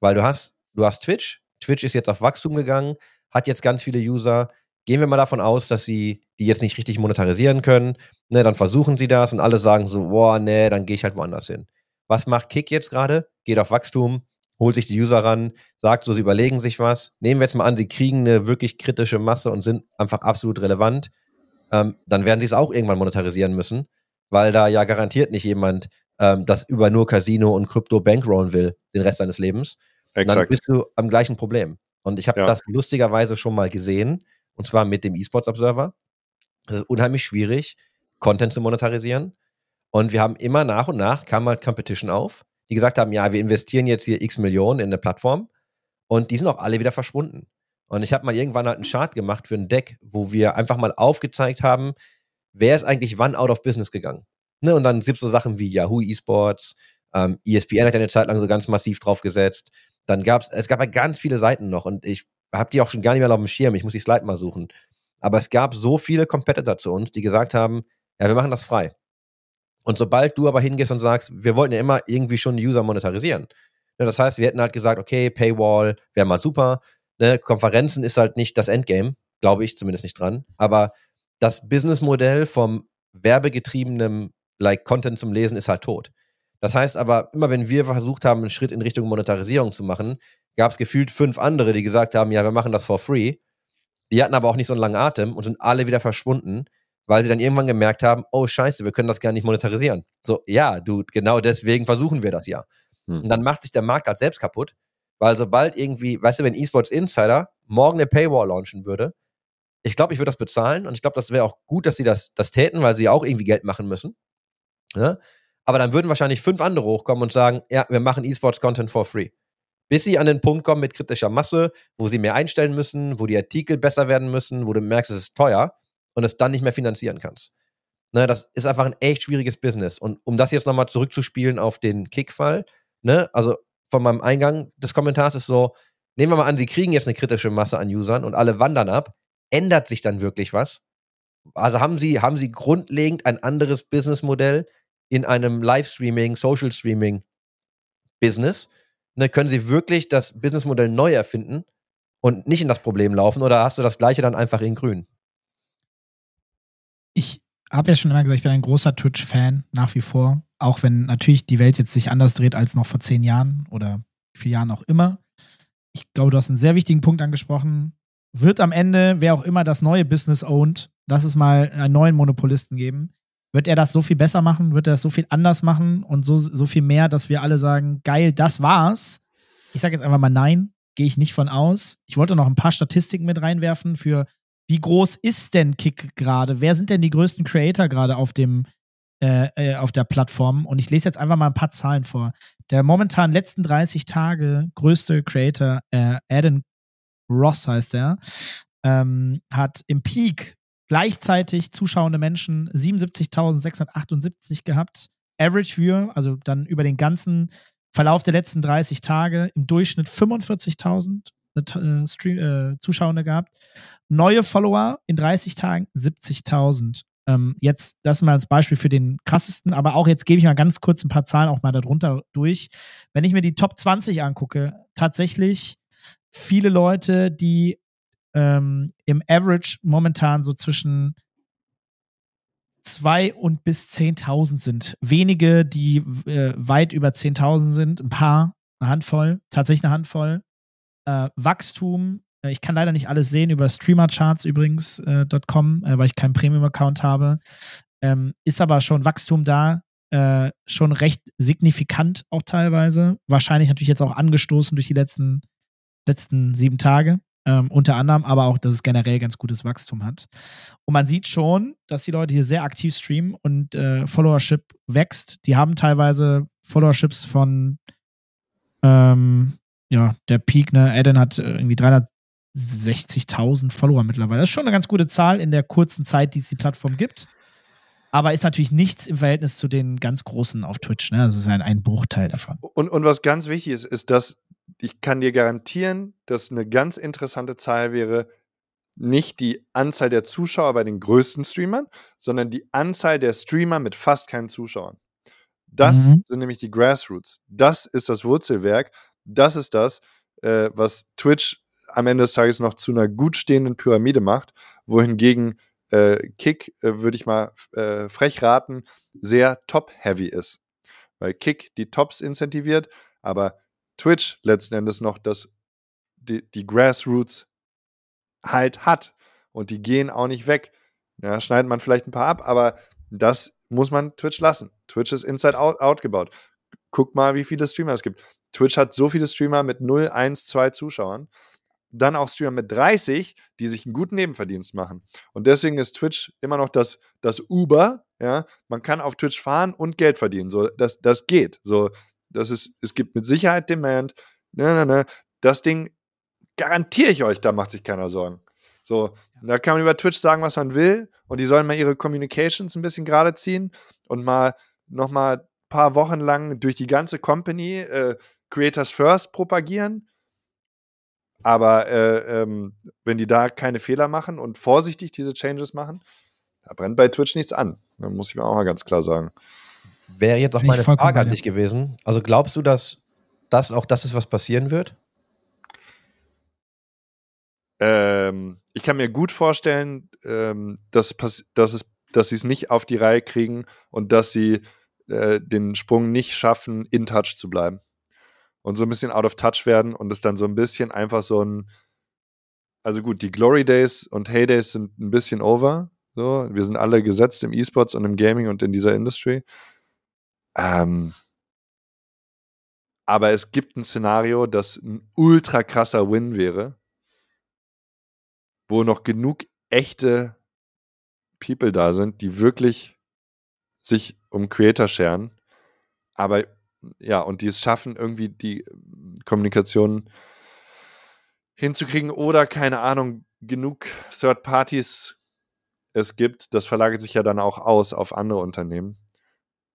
Weil du hast, du hast Twitch, Twitch ist jetzt auf Wachstum gegangen, hat jetzt ganz viele User. Gehen wir mal davon aus, dass sie die jetzt nicht richtig monetarisieren können. Ne, dann versuchen sie das und alle sagen so, boah, nee, dann gehe ich halt woanders hin. Was macht Kick jetzt gerade? Geht auf Wachstum, holt sich die User ran, sagt so, sie überlegen sich was. Nehmen wir jetzt mal an, sie kriegen eine wirklich kritische Masse und sind einfach absolut relevant. Ähm, dann werden sie es auch irgendwann monetarisieren müssen, weil da ja garantiert nicht jemand ähm, das über nur Casino und Krypto bankrollen will, den Rest seines Lebens. Exakt. Dann bist du am gleichen Problem. Und ich habe ja. das lustigerweise schon mal gesehen, und zwar mit dem eSports Observer. Es ist unheimlich schwierig, Content zu monetarisieren. Und wir haben immer nach und nach kam halt Competition auf, die gesagt haben, ja, wir investieren jetzt hier x Millionen in eine Plattform. Und die sind auch alle wieder verschwunden. Und ich habe mal irgendwann halt einen Chart gemacht für ein Deck, wo wir einfach mal aufgezeigt haben, wer ist eigentlich wann out of business gegangen. Ne? Und dann gibt es so Sachen wie Yahoo Esports, ähm, ESPN hat ja eine Zeit lang so ganz massiv drauf gesetzt. Dann gab es, es gab ja ganz viele Seiten noch und ich habe die auch schon gar nicht mehr auf dem Schirm. Ich muss die Slide mal suchen. Aber es gab so viele Competitor zu uns, die gesagt haben, ja, wir machen das frei. Und sobald du aber hingehst und sagst, wir wollten ja immer irgendwie schon User monetarisieren. Ne, das heißt, wir hätten halt gesagt, okay, Paywall wäre mal super. Ne, Konferenzen ist halt nicht das Endgame, glaube ich zumindest nicht dran. Aber das Businessmodell vom werbegetriebenen like Content zum Lesen ist halt tot. Das heißt aber, immer wenn wir versucht haben, einen Schritt in Richtung Monetarisierung zu machen, gab es gefühlt fünf andere, die gesagt haben, ja, wir machen das for free. Die hatten aber auch nicht so einen langen Atem und sind alle wieder verschwunden, weil sie dann irgendwann gemerkt haben, oh scheiße, wir können das gar nicht monetarisieren. So, ja, du, genau deswegen versuchen wir das ja. Hm. Und dann macht sich der Markt halt selbst kaputt, weil sobald irgendwie, weißt du, wenn eSports Insider morgen eine Paywall launchen würde, ich glaube, ich würde das bezahlen und ich glaube, das wäre auch gut, dass sie das, das täten, weil sie auch irgendwie Geld machen müssen. Ja? Aber dann würden wahrscheinlich fünf andere hochkommen und sagen, ja, wir machen eSports-Content for free bis sie an den Punkt kommen mit kritischer Masse, wo sie mehr einstellen müssen, wo die Artikel besser werden müssen, wo du merkst, es ist teuer und es dann nicht mehr finanzieren kannst. Ne, das ist einfach ein echt schwieriges Business. Und um das jetzt nochmal zurückzuspielen auf den Kick-Fall, ne, also von meinem Eingang des Kommentars ist so, nehmen wir mal an, sie kriegen jetzt eine kritische Masse an Usern und alle wandern ab, ändert sich dann wirklich was? Also haben sie, haben sie grundlegend ein anderes Businessmodell in einem Livestreaming, Social Streaming Business? ne, können sie wirklich das Businessmodell neu erfinden und nicht in das Problem laufen oder hast du das gleiche dann einfach in grün? Ich habe ja schon immer gesagt, ich bin ein großer Twitch-Fan nach wie vor, auch wenn natürlich die Welt jetzt sich anders dreht als noch vor zehn Jahren oder vier Jahren auch immer. Ich glaube, du hast einen sehr wichtigen Punkt angesprochen. Wird am Ende, wer auch immer das neue Business ownt, lass es mal einen neuen Monopolisten geben, wird er das so viel besser machen? Wird er das so viel anders machen und so, so viel mehr, dass wir alle sagen, geil, das war's? Ich sage jetzt einfach mal nein, gehe ich nicht von aus. Ich wollte noch ein paar Statistiken mit reinwerfen für, wie groß ist denn Kick gerade? Wer sind denn die größten Creator gerade auf dem äh, äh, auf der Plattform? Und ich lese jetzt einfach mal ein paar Zahlen vor. Der momentan letzten 30 Tage größte Creator, äh, Adam Ross heißt er, ähm, hat im Peak gleichzeitig zuschauende Menschen 77.678 gehabt. Average Viewer, also dann über den ganzen Verlauf der letzten 30 Tage im Durchschnitt 45.000 äh, äh, Zuschauende gehabt. Neue Follower in 30 Tagen 70.000. Ähm, jetzt das mal als Beispiel für den krassesten, aber auch jetzt gebe ich mal ganz kurz ein paar Zahlen auch mal darunter durch. Wenn ich mir die Top 20 angucke, tatsächlich viele Leute, die ähm, im Average momentan so zwischen zwei und bis 10.000 sind. Wenige, die äh, weit über 10.000 sind, ein paar, eine Handvoll, tatsächlich eine Handvoll. Äh, Wachstum, äh, ich kann leider nicht alles sehen über Streamercharts übrigens äh, äh, weil ich keinen Premium-Account habe. Ähm, ist aber schon Wachstum da, äh, schon recht signifikant auch teilweise. Wahrscheinlich natürlich jetzt auch angestoßen durch die letzten, letzten sieben Tage. Ähm, unter anderem aber auch, dass es generell ganz gutes Wachstum hat. Und man sieht schon, dass die Leute hier sehr aktiv streamen und äh, Followership wächst. Die haben teilweise Followerships von ähm, ja, der Peak, ne? Eden hat äh, irgendwie 360.000 Follower mittlerweile. Das ist schon eine ganz gute Zahl in der kurzen Zeit, die es die Plattform gibt. Aber ist natürlich nichts im Verhältnis zu den ganz Großen auf Twitch. Ne? Das ist ein, ein Bruchteil davon. Und, und was ganz wichtig ist, ist, dass ich kann dir garantieren, dass eine ganz interessante Zahl wäre, nicht die Anzahl der Zuschauer bei den größten Streamern, sondern die Anzahl der Streamer mit fast keinen Zuschauern. Das Mhm. sind nämlich die Grassroots. Das ist das Wurzelwerk. Das ist das, äh, was Twitch am Ende des Tages noch zu einer gut stehenden Pyramide macht, wohingegen äh, Kick, äh, würde ich mal äh, frech raten, sehr top-heavy ist. Weil Kick die Tops incentiviert, aber Twitch letzten Endes noch das, die, die Grassroots halt hat. Und die gehen auch nicht weg. Ja, schneidet man vielleicht ein paar ab, aber das muss man Twitch lassen. Twitch ist inside out, out gebaut. Guck mal, wie viele Streamer es gibt. Twitch hat so viele Streamer mit 0, 1, 2 Zuschauern. Dann auch Streamer mit 30, die sich einen guten Nebenverdienst machen. Und deswegen ist Twitch immer noch das, das Uber. Ja, man kann auf Twitch fahren und Geld verdienen. So, das, das geht. So, das ist, es gibt mit Sicherheit Demand. Ne, ne, ne. Das Ding garantiere ich euch, da macht sich keiner Sorgen. So, da kann man über Twitch sagen, was man will, und die sollen mal ihre Communications ein bisschen gerade ziehen und mal noch mal ein paar Wochen lang durch die ganze Company äh, Creators First propagieren. Aber äh, ähm, wenn die da keine Fehler machen und vorsichtig diese Changes machen, da brennt bei Twitch nichts an. Da muss ich mir auch mal ganz klar sagen. Wäre jetzt auch meine Frage an dich gewesen. Also glaubst du, dass das auch das ist, was passieren wird? Ähm, ich kann mir gut vorstellen, ähm, dass, dass, es, dass sie es nicht auf die Reihe kriegen und dass sie äh, den Sprung nicht schaffen, in Touch zu bleiben. Und so ein bisschen out of touch werden und es dann so ein bisschen einfach so ein. Also gut, die Glory Days und Heydays sind ein bisschen over. So, wir sind alle gesetzt im E-Sports und im Gaming und in dieser Industry. Ähm, aber es gibt ein Szenario, das ein ultra krasser Win wäre wo noch genug echte People da sind, die wirklich sich um Creator scheren, aber ja, und die es schaffen, irgendwie die ähm, Kommunikation hinzukriegen oder keine Ahnung, genug Third Parties es gibt, das verlagert sich ja dann auch aus auf andere Unternehmen.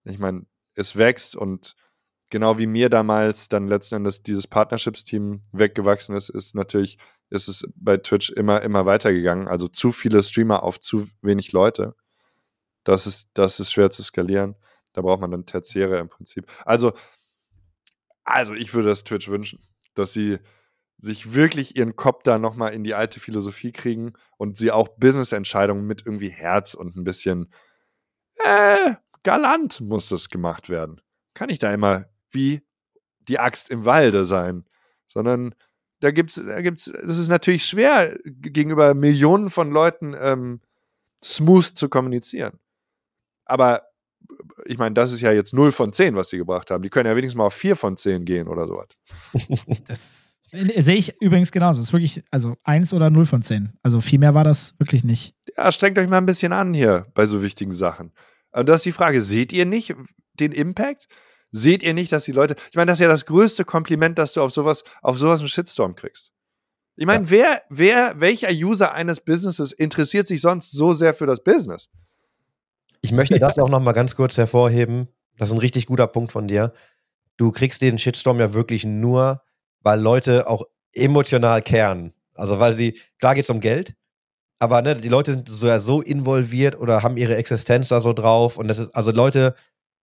Ich meine, es wächst und genau wie mir damals dann letzten Endes dieses Partnerships-Team weggewachsen ist, ist natürlich, ist es bei Twitch immer, immer weitergegangen. Also zu viele Streamer auf zu wenig Leute. Das ist, das ist schwer zu skalieren. Da braucht man dann Tertiäre im Prinzip. Also, also ich würde das Twitch wünschen, dass sie sich wirklich ihren Kopf da nochmal in die alte Philosophie kriegen und sie auch Business-Entscheidungen mit irgendwie Herz und ein bisschen äh, galant muss das gemacht werden. Kann ich da immer wie die Axt im Walde sein, sondern da gibt's, da gibt's, das ist natürlich schwer gegenüber Millionen von Leuten ähm, smooth zu kommunizieren. Aber ich meine, das ist ja jetzt 0 von 10, was sie gebracht haben. Die können ja wenigstens mal auf 4 von 10 gehen oder sowas. (laughs) Das sehe ich übrigens genauso. Das ist wirklich, also 1 oder 0 von 10. Also viel mehr war das wirklich nicht. Ja, strengt euch mal ein bisschen an hier bei so wichtigen Sachen. Und das ist die Frage, seht ihr nicht den Impact? Seht ihr nicht, dass die Leute, ich meine, das ist ja das größte Kompliment, dass du auf sowas, auf sowas einen Shitstorm kriegst. Ich meine, wer, wer, welcher User eines Businesses interessiert sich sonst so sehr für das Business? Ich möchte (laughs) das auch noch mal ganz kurz hervorheben. Das ist ein richtig guter Punkt von dir. Du kriegst den Shitstorm ja wirklich nur, weil Leute auch emotional kehren. Also weil sie, klar geht's um Geld, aber ne, die Leute sind so, ja so involviert oder haben ihre Existenz da so drauf und das ist, also Leute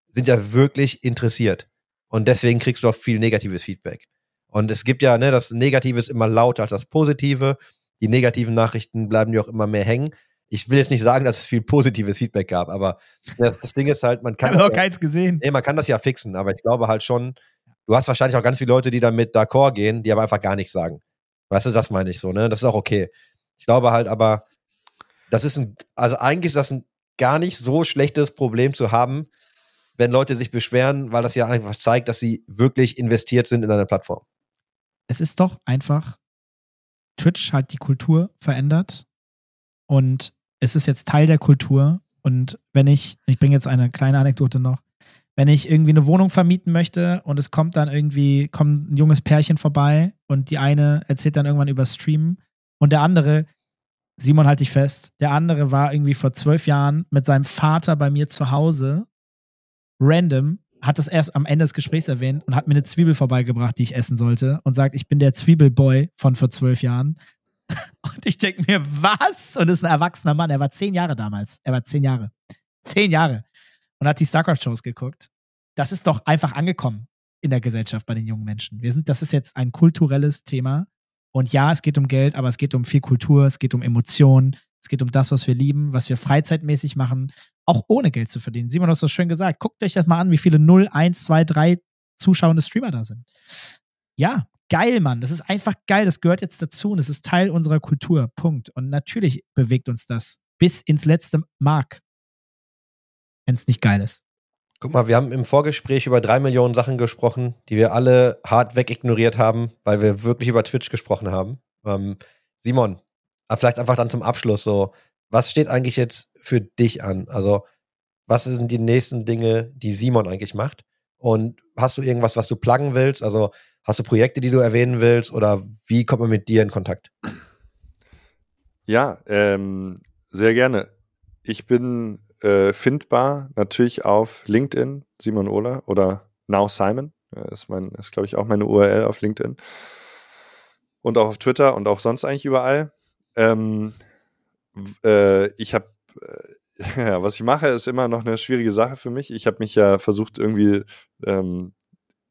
sind ja wirklich interessiert. Und deswegen kriegst du auch viel negatives Feedback. Und es gibt ja, ne, das Negative ist immer lauter als das Positive. Die negativen Nachrichten bleiben dir auch immer mehr hängen. Ich will jetzt nicht sagen, dass es viel positives Feedback gab, aber das, das Ding ist halt, man Ich kann, habe das noch ja, keins gesehen. nee, man kann das ja fixen, aber ich glaube halt schon, du hast wahrscheinlich auch ganz viele Leute, die damit d'accord gehen, die aber einfach gar nichts sagen. Weißt du, das meine ich so, ne? Das ist auch okay. Ich glaube halt aber, das ist ein, also eigentlich ist das ein gar nicht so schlechtes Problem zu haben, wenn Leute sich beschweren, weil das ja einfach zeigt, dass sie wirklich investiert sind in eine Plattform. Es ist doch einfach Twitch halt die Kultur verändert und es ist jetzt Teil der Kultur. Und wenn ich, ich bringe jetzt eine kleine Anekdote noch, wenn ich irgendwie eine Wohnung vermieten möchte und es kommt dann irgendwie, kommt ein junges Pärchen vorbei und die eine erzählt dann irgendwann über Streamen und der andere, Simon halt dich fest, der andere war irgendwie vor zwölf Jahren mit seinem Vater bei mir zu Hause, random, hat das erst am Ende des Gesprächs erwähnt und hat mir eine Zwiebel vorbeigebracht, die ich essen sollte und sagt, ich bin der Zwiebelboy von vor zwölf Jahren. (laughs) Und ich denke mir, was? Und ist ein erwachsener Mann. Er war zehn Jahre damals. Er war zehn Jahre. Zehn Jahre. Und hat die StarCraft-Shows geguckt. Das ist doch einfach angekommen in der Gesellschaft bei den jungen Menschen. Wir sind, das ist jetzt ein kulturelles Thema. Und ja, es geht um Geld, aber es geht um viel Kultur, es geht um Emotionen, es geht um das, was wir lieben, was wir freizeitmäßig machen, auch ohne Geld zu verdienen. Simon, du hast das schön gesagt. Guckt euch das mal an, wie viele 0, 1, 2, 3 zuschauende Streamer da sind. Ja, geil, Mann. Das ist einfach geil. Das gehört jetzt dazu und es ist Teil unserer Kultur. Punkt. Und natürlich bewegt uns das bis ins letzte Mark, wenn es nicht geil ist. Guck mal, wir haben im Vorgespräch über drei Millionen Sachen gesprochen, die wir alle hart wegignoriert haben, weil wir wirklich über Twitch gesprochen haben. Ähm, Simon, vielleicht einfach dann zum Abschluss so, was steht eigentlich jetzt für dich an? Also, was sind die nächsten Dinge, die Simon eigentlich macht? Und hast du irgendwas, was du pluggen willst? Also, hast du Projekte, die du erwähnen willst? Oder wie kommt man mit dir in Kontakt? Ja, ähm, sehr gerne. Ich bin äh, findbar natürlich auf LinkedIn, Simon Ohler oder Now Simon. Ist, mein, ist glaube ich, auch meine URL auf LinkedIn. Und auch auf Twitter und auch sonst eigentlich überall. Ähm, äh, ich habe, äh, (laughs) ja, was ich mache, ist immer noch eine schwierige Sache für mich. Ich habe mich ja versucht, irgendwie ähm,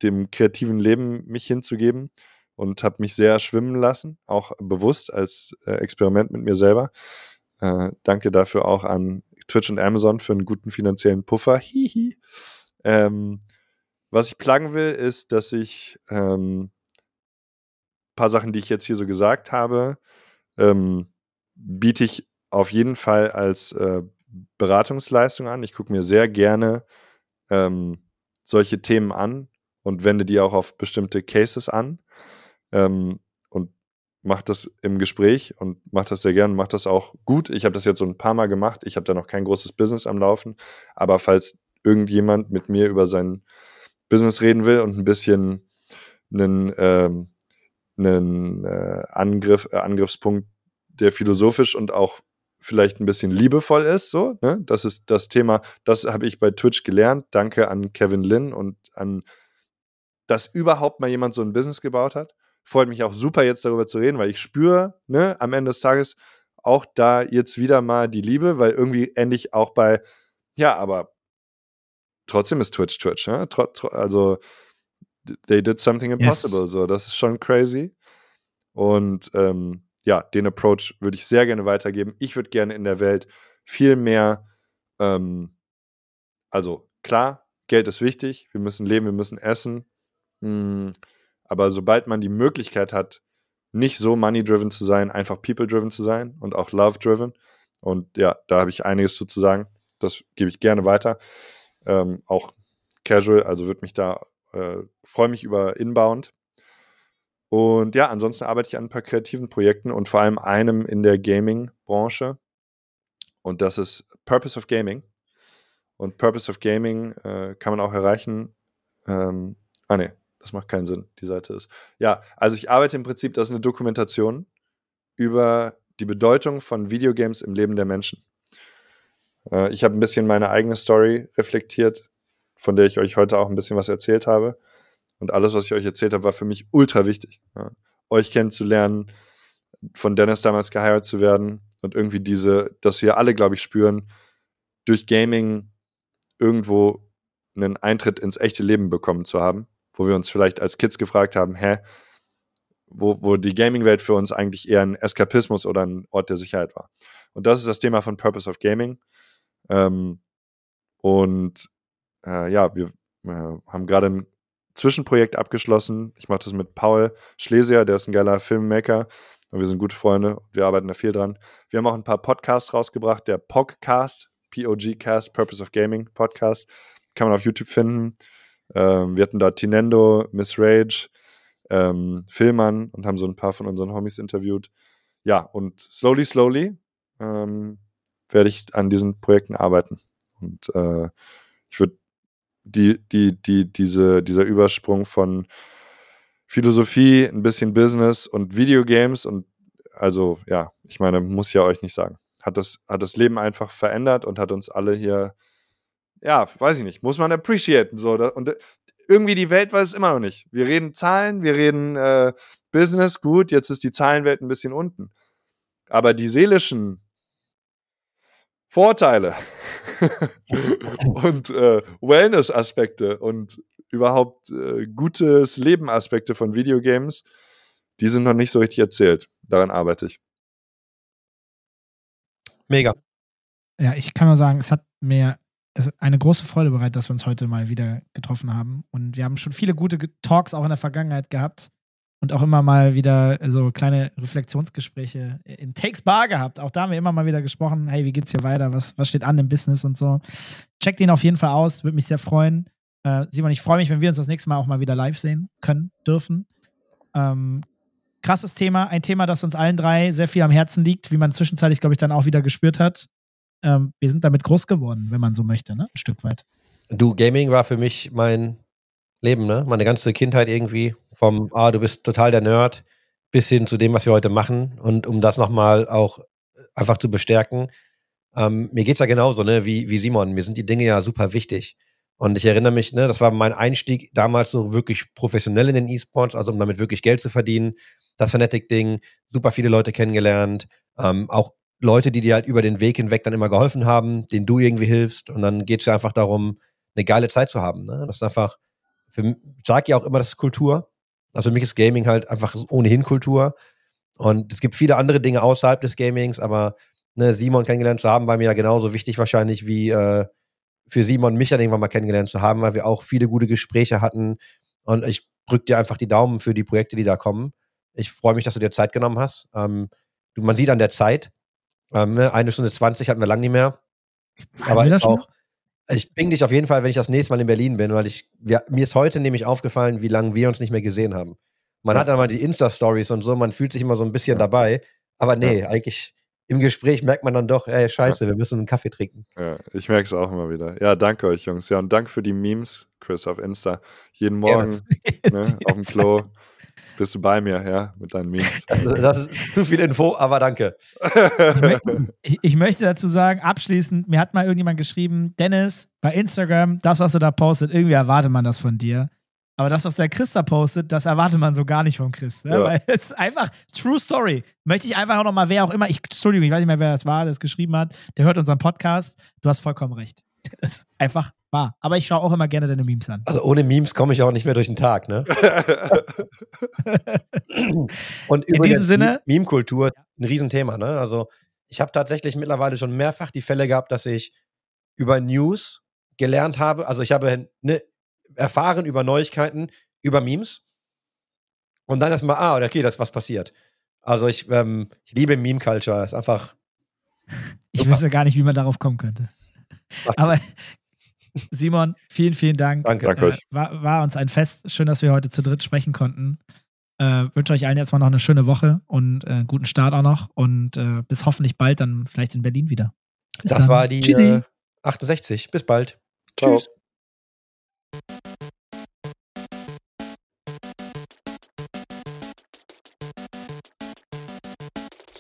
dem kreativen Leben mich hinzugeben und habe mich sehr schwimmen lassen, auch bewusst als äh, Experiment mit mir selber. Äh, danke dafür auch an Twitch und Amazon für einen guten finanziellen Puffer. Hihi. Ähm, was ich pluggen will, ist, dass ich ähm, paar Sachen, die ich jetzt hier so gesagt habe, ähm, biete ich auf jeden Fall als äh, Beratungsleistung an. Ich gucke mir sehr gerne ähm, solche Themen an und wende die auch auf bestimmte Cases an. Ähm, macht das im Gespräch und macht das sehr gern, macht das auch gut. Ich habe das jetzt so ein paar Mal gemacht. Ich habe da noch kein großes Business am Laufen. Aber falls irgendjemand mit mir über sein Business reden will und ein bisschen einen, ähm, einen äh, Angriff, äh, Angriffspunkt, der philosophisch und auch vielleicht ein bisschen liebevoll ist, so, ne? Das ist das Thema, das habe ich bei Twitch gelernt. Danke an Kevin Lin und an, dass überhaupt mal jemand so ein Business gebaut hat freut mich auch super, jetzt darüber zu reden, weil ich spüre, ne, am Ende des Tages auch da jetzt wieder mal die Liebe, weil irgendwie endlich auch bei, ja, aber trotzdem ist Twitch Twitch, ne? also they did something impossible, yes. so, das ist schon crazy. Und ähm, ja, den Approach würde ich sehr gerne weitergeben. Ich würde gerne in der Welt viel mehr, ähm, also klar, Geld ist wichtig, wir müssen leben, wir müssen essen. Hm, aber sobald man die Möglichkeit hat, nicht so money-driven zu sein, einfach people-driven zu sein und auch love-driven. Und ja, da habe ich einiges zu, sagen. Das gebe ich gerne weiter. Ähm, auch casual, also würde mich da, äh, freue mich über Inbound. Und ja, ansonsten arbeite ich an ein paar kreativen Projekten und vor allem einem in der Gaming-Branche. Und das ist Purpose of Gaming. Und Purpose of Gaming äh, kann man auch erreichen. Ähm, ah, ne, das macht keinen Sinn, die Seite ist. Ja, also ich arbeite im Prinzip, das ist eine Dokumentation über die Bedeutung von Videogames im Leben der Menschen. Äh, ich habe ein bisschen meine eigene Story reflektiert, von der ich euch heute auch ein bisschen was erzählt habe. Und alles, was ich euch erzählt habe, war für mich ultra wichtig. Ja. Euch kennenzulernen, von Dennis damals geheiert zu werden und irgendwie diese, dass wir alle, glaube ich, spüren, durch Gaming irgendwo einen Eintritt ins echte Leben bekommen zu haben wo wir uns vielleicht als Kids gefragt haben, hä, wo, wo die Gaming-Welt für uns eigentlich eher ein Eskapismus oder ein Ort der Sicherheit war. Und das ist das Thema von Purpose of Gaming. Ähm, und äh, ja, wir äh, haben gerade ein Zwischenprojekt abgeschlossen. Ich mache das mit Paul Schlesier, der ist ein geiler Filmmaker und wir sind gute Freunde. Wir arbeiten da viel dran. Wir haben auch ein paar Podcasts rausgebracht. Der Podcast, P-O-G-Cast, Purpose of Gaming Podcast, kann man auf YouTube finden. Ähm, wir hatten da Tinendo, Miss Rage, ähm, Filmern und haben so ein paar von unseren Homies interviewt. Ja, und slowly, slowly ähm, werde ich an diesen Projekten arbeiten. Und äh, ich würde die, die, die, diese, dieser Übersprung von Philosophie, ein bisschen Business und Videogames und also ja, ich meine, muss ja euch nicht sagen. Hat das, hat das Leben einfach verändert und hat uns alle hier, ja, weiß ich nicht, muss man appreciaten. So. Und irgendwie die Welt weiß es immer noch nicht. Wir reden Zahlen, wir reden äh, Business, gut, jetzt ist die Zahlenwelt ein bisschen unten. Aber die seelischen Vorteile (laughs) und äh, Wellness-Aspekte und überhaupt äh, gutes Leben-Aspekte von Videogames, die sind noch nicht so richtig erzählt. Daran arbeite ich. Mega. Ja, ich kann nur sagen, es hat mir eine große Freude bereitet, dass wir uns heute mal wieder getroffen haben. Und wir haben schon viele gute Talks auch in der Vergangenheit gehabt und auch immer mal wieder so kleine Reflexionsgespräche in Takes Bar gehabt. Auch da haben wir immer mal wieder gesprochen, hey, wie geht's hier weiter? Was, was steht an im Business und so. Checkt ihn auf jeden Fall aus, würde mich sehr freuen. Äh, Simon, ich freue mich, wenn wir uns das nächste Mal auch mal wieder live sehen können, dürfen. Ähm, krasses Thema, ein Thema, das uns allen drei sehr viel am Herzen liegt, wie man zwischenzeitlich, glaube ich, dann auch wieder gespürt hat. Ähm, wir sind damit groß geworden, wenn man so möchte, ne? Ein Stück weit. Du, Gaming war für mich mein Leben, ne? Meine ganze Kindheit irgendwie. Vom, ah, du bist total der Nerd, bis hin zu dem, was wir heute machen. Und um das nochmal auch einfach zu bestärken, ähm, mir geht's ja genauso, ne, wie, wie Simon. Mir sind die Dinge ja super wichtig. Und ich erinnere mich, ne, das war mein Einstieg damals so wirklich professionell in den E-Sports, also um damit wirklich Geld zu verdienen. Das Fanatic-Ding, super viele Leute kennengelernt, ähm, auch Leute, die dir halt über den Weg hinweg dann immer geholfen haben, denen du irgendwie hilfst. Und dann geht es ja einfach darum, eine geile Zeit zu haben. Ne? Das ist einfach, für, ich ja auch immer, das ist Kultur. Also für mich ist Gaming halt einfach ohnehin Kultur. Und es gibt viele andere Dinge außerhalb des Gamings, aber ne, Simon kennengelernt zu haben, war mir ja genauso wichtig wahrscheinlich wie äh, für Simon mich dann irgendwann mal kennengelernt zu haben, weil wir auch viele gute Gespräche hatten. Und ich drück dir einfach die Daumen für die Projekte, die da kommen. Ich freue mich, dass du dir Zeit genommen hast. Ähm, man sieht an der Zeit, ähm, ne, eine Stunde zwanzig hatten wir lang nicht mehr. Aber ich auch. Ich ping dich auf jeden Fall, wenn ich das nächste Mal in Berlin bin, weil ich, wir, mir ist heute nämlich aufgefallen, wie lange wir uns nicht mehr gesehen haben. Man ja. hat dann mal die Insta-Stories und so, man fühlt sich immer so ein bisschen ja. dabei. Aber nee, ja. eigentlich im Gespräch merkt man dann doch, ey, scheiße, wir müssen einen Kaffee trinken. Ja, ich merke es auch immer wieder. Ja, danke euch, Jungs. Ja, und danke für die Memes, Chris, auf Insta. Jeden Morgen (laughs) ne, auf dem Klo bist du bei mir, ja, mit deinen Memes. (laughs) Das ist zu viel Info, aber danke. Ich, möchte, ich, ich möchte dazu sagen, abschließend, mir hat mal irgendjemand geschrieben, Dennis, bei Instagram, das, was du da postet, irgendwie erwartet man das von dir. Aber das, was der Chris da postet, das erwartet man so gar nicht vom Chris. Ne? Ja. Weil (laughs) es ist einfach True Story. Möchte ich einfach auch nochmal, wer auch immer, ich, Entschuldigung, ich weiß nicht mehr, wer das war, der es geschrieben hat, der hört unseren Podcast. Du hast vollkommen recht. (laughs) Das ist einfach wahr. Aber ich schaue auch immer gerne deine Memes an. Also ohne Memes komme ich auch nicht mehr durch den Tag, ne? (laughs) Und in diesem Sinne. Meme-Kultur, ein Riesenthema, ne? Also ich habe tatsächlich mittlerweile schon mehrfach die Fälle gehabt, dass ich über News gelernt habe. Also ich habe ne, erfahren über Neuigkeiten, über Memes. Und dann erstmal, ah, okay, das ist was passiert. Also ich, ähm, ich liebe Meme-Culture. Ist einfach. Ich wüsste gar nicht, wie man darauf kommen könnte. (laughs) Aber Simon, vielen, vielen Dank. Danke, danke euch. Äh, war, war, uns ein Fest. Schön, dass wir heute zu dritt sprechen konnten. Äh, wünsche euch allen jetzt mal noch eine schöne Woche und äh, guten Start auch noch. Und äh, bis hoffentlich bald dann vielleicht in Berlin wieder. Bis das dann. war die 68. Äh, bis bald. Ciao. Tschüss.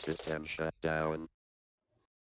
System shut down.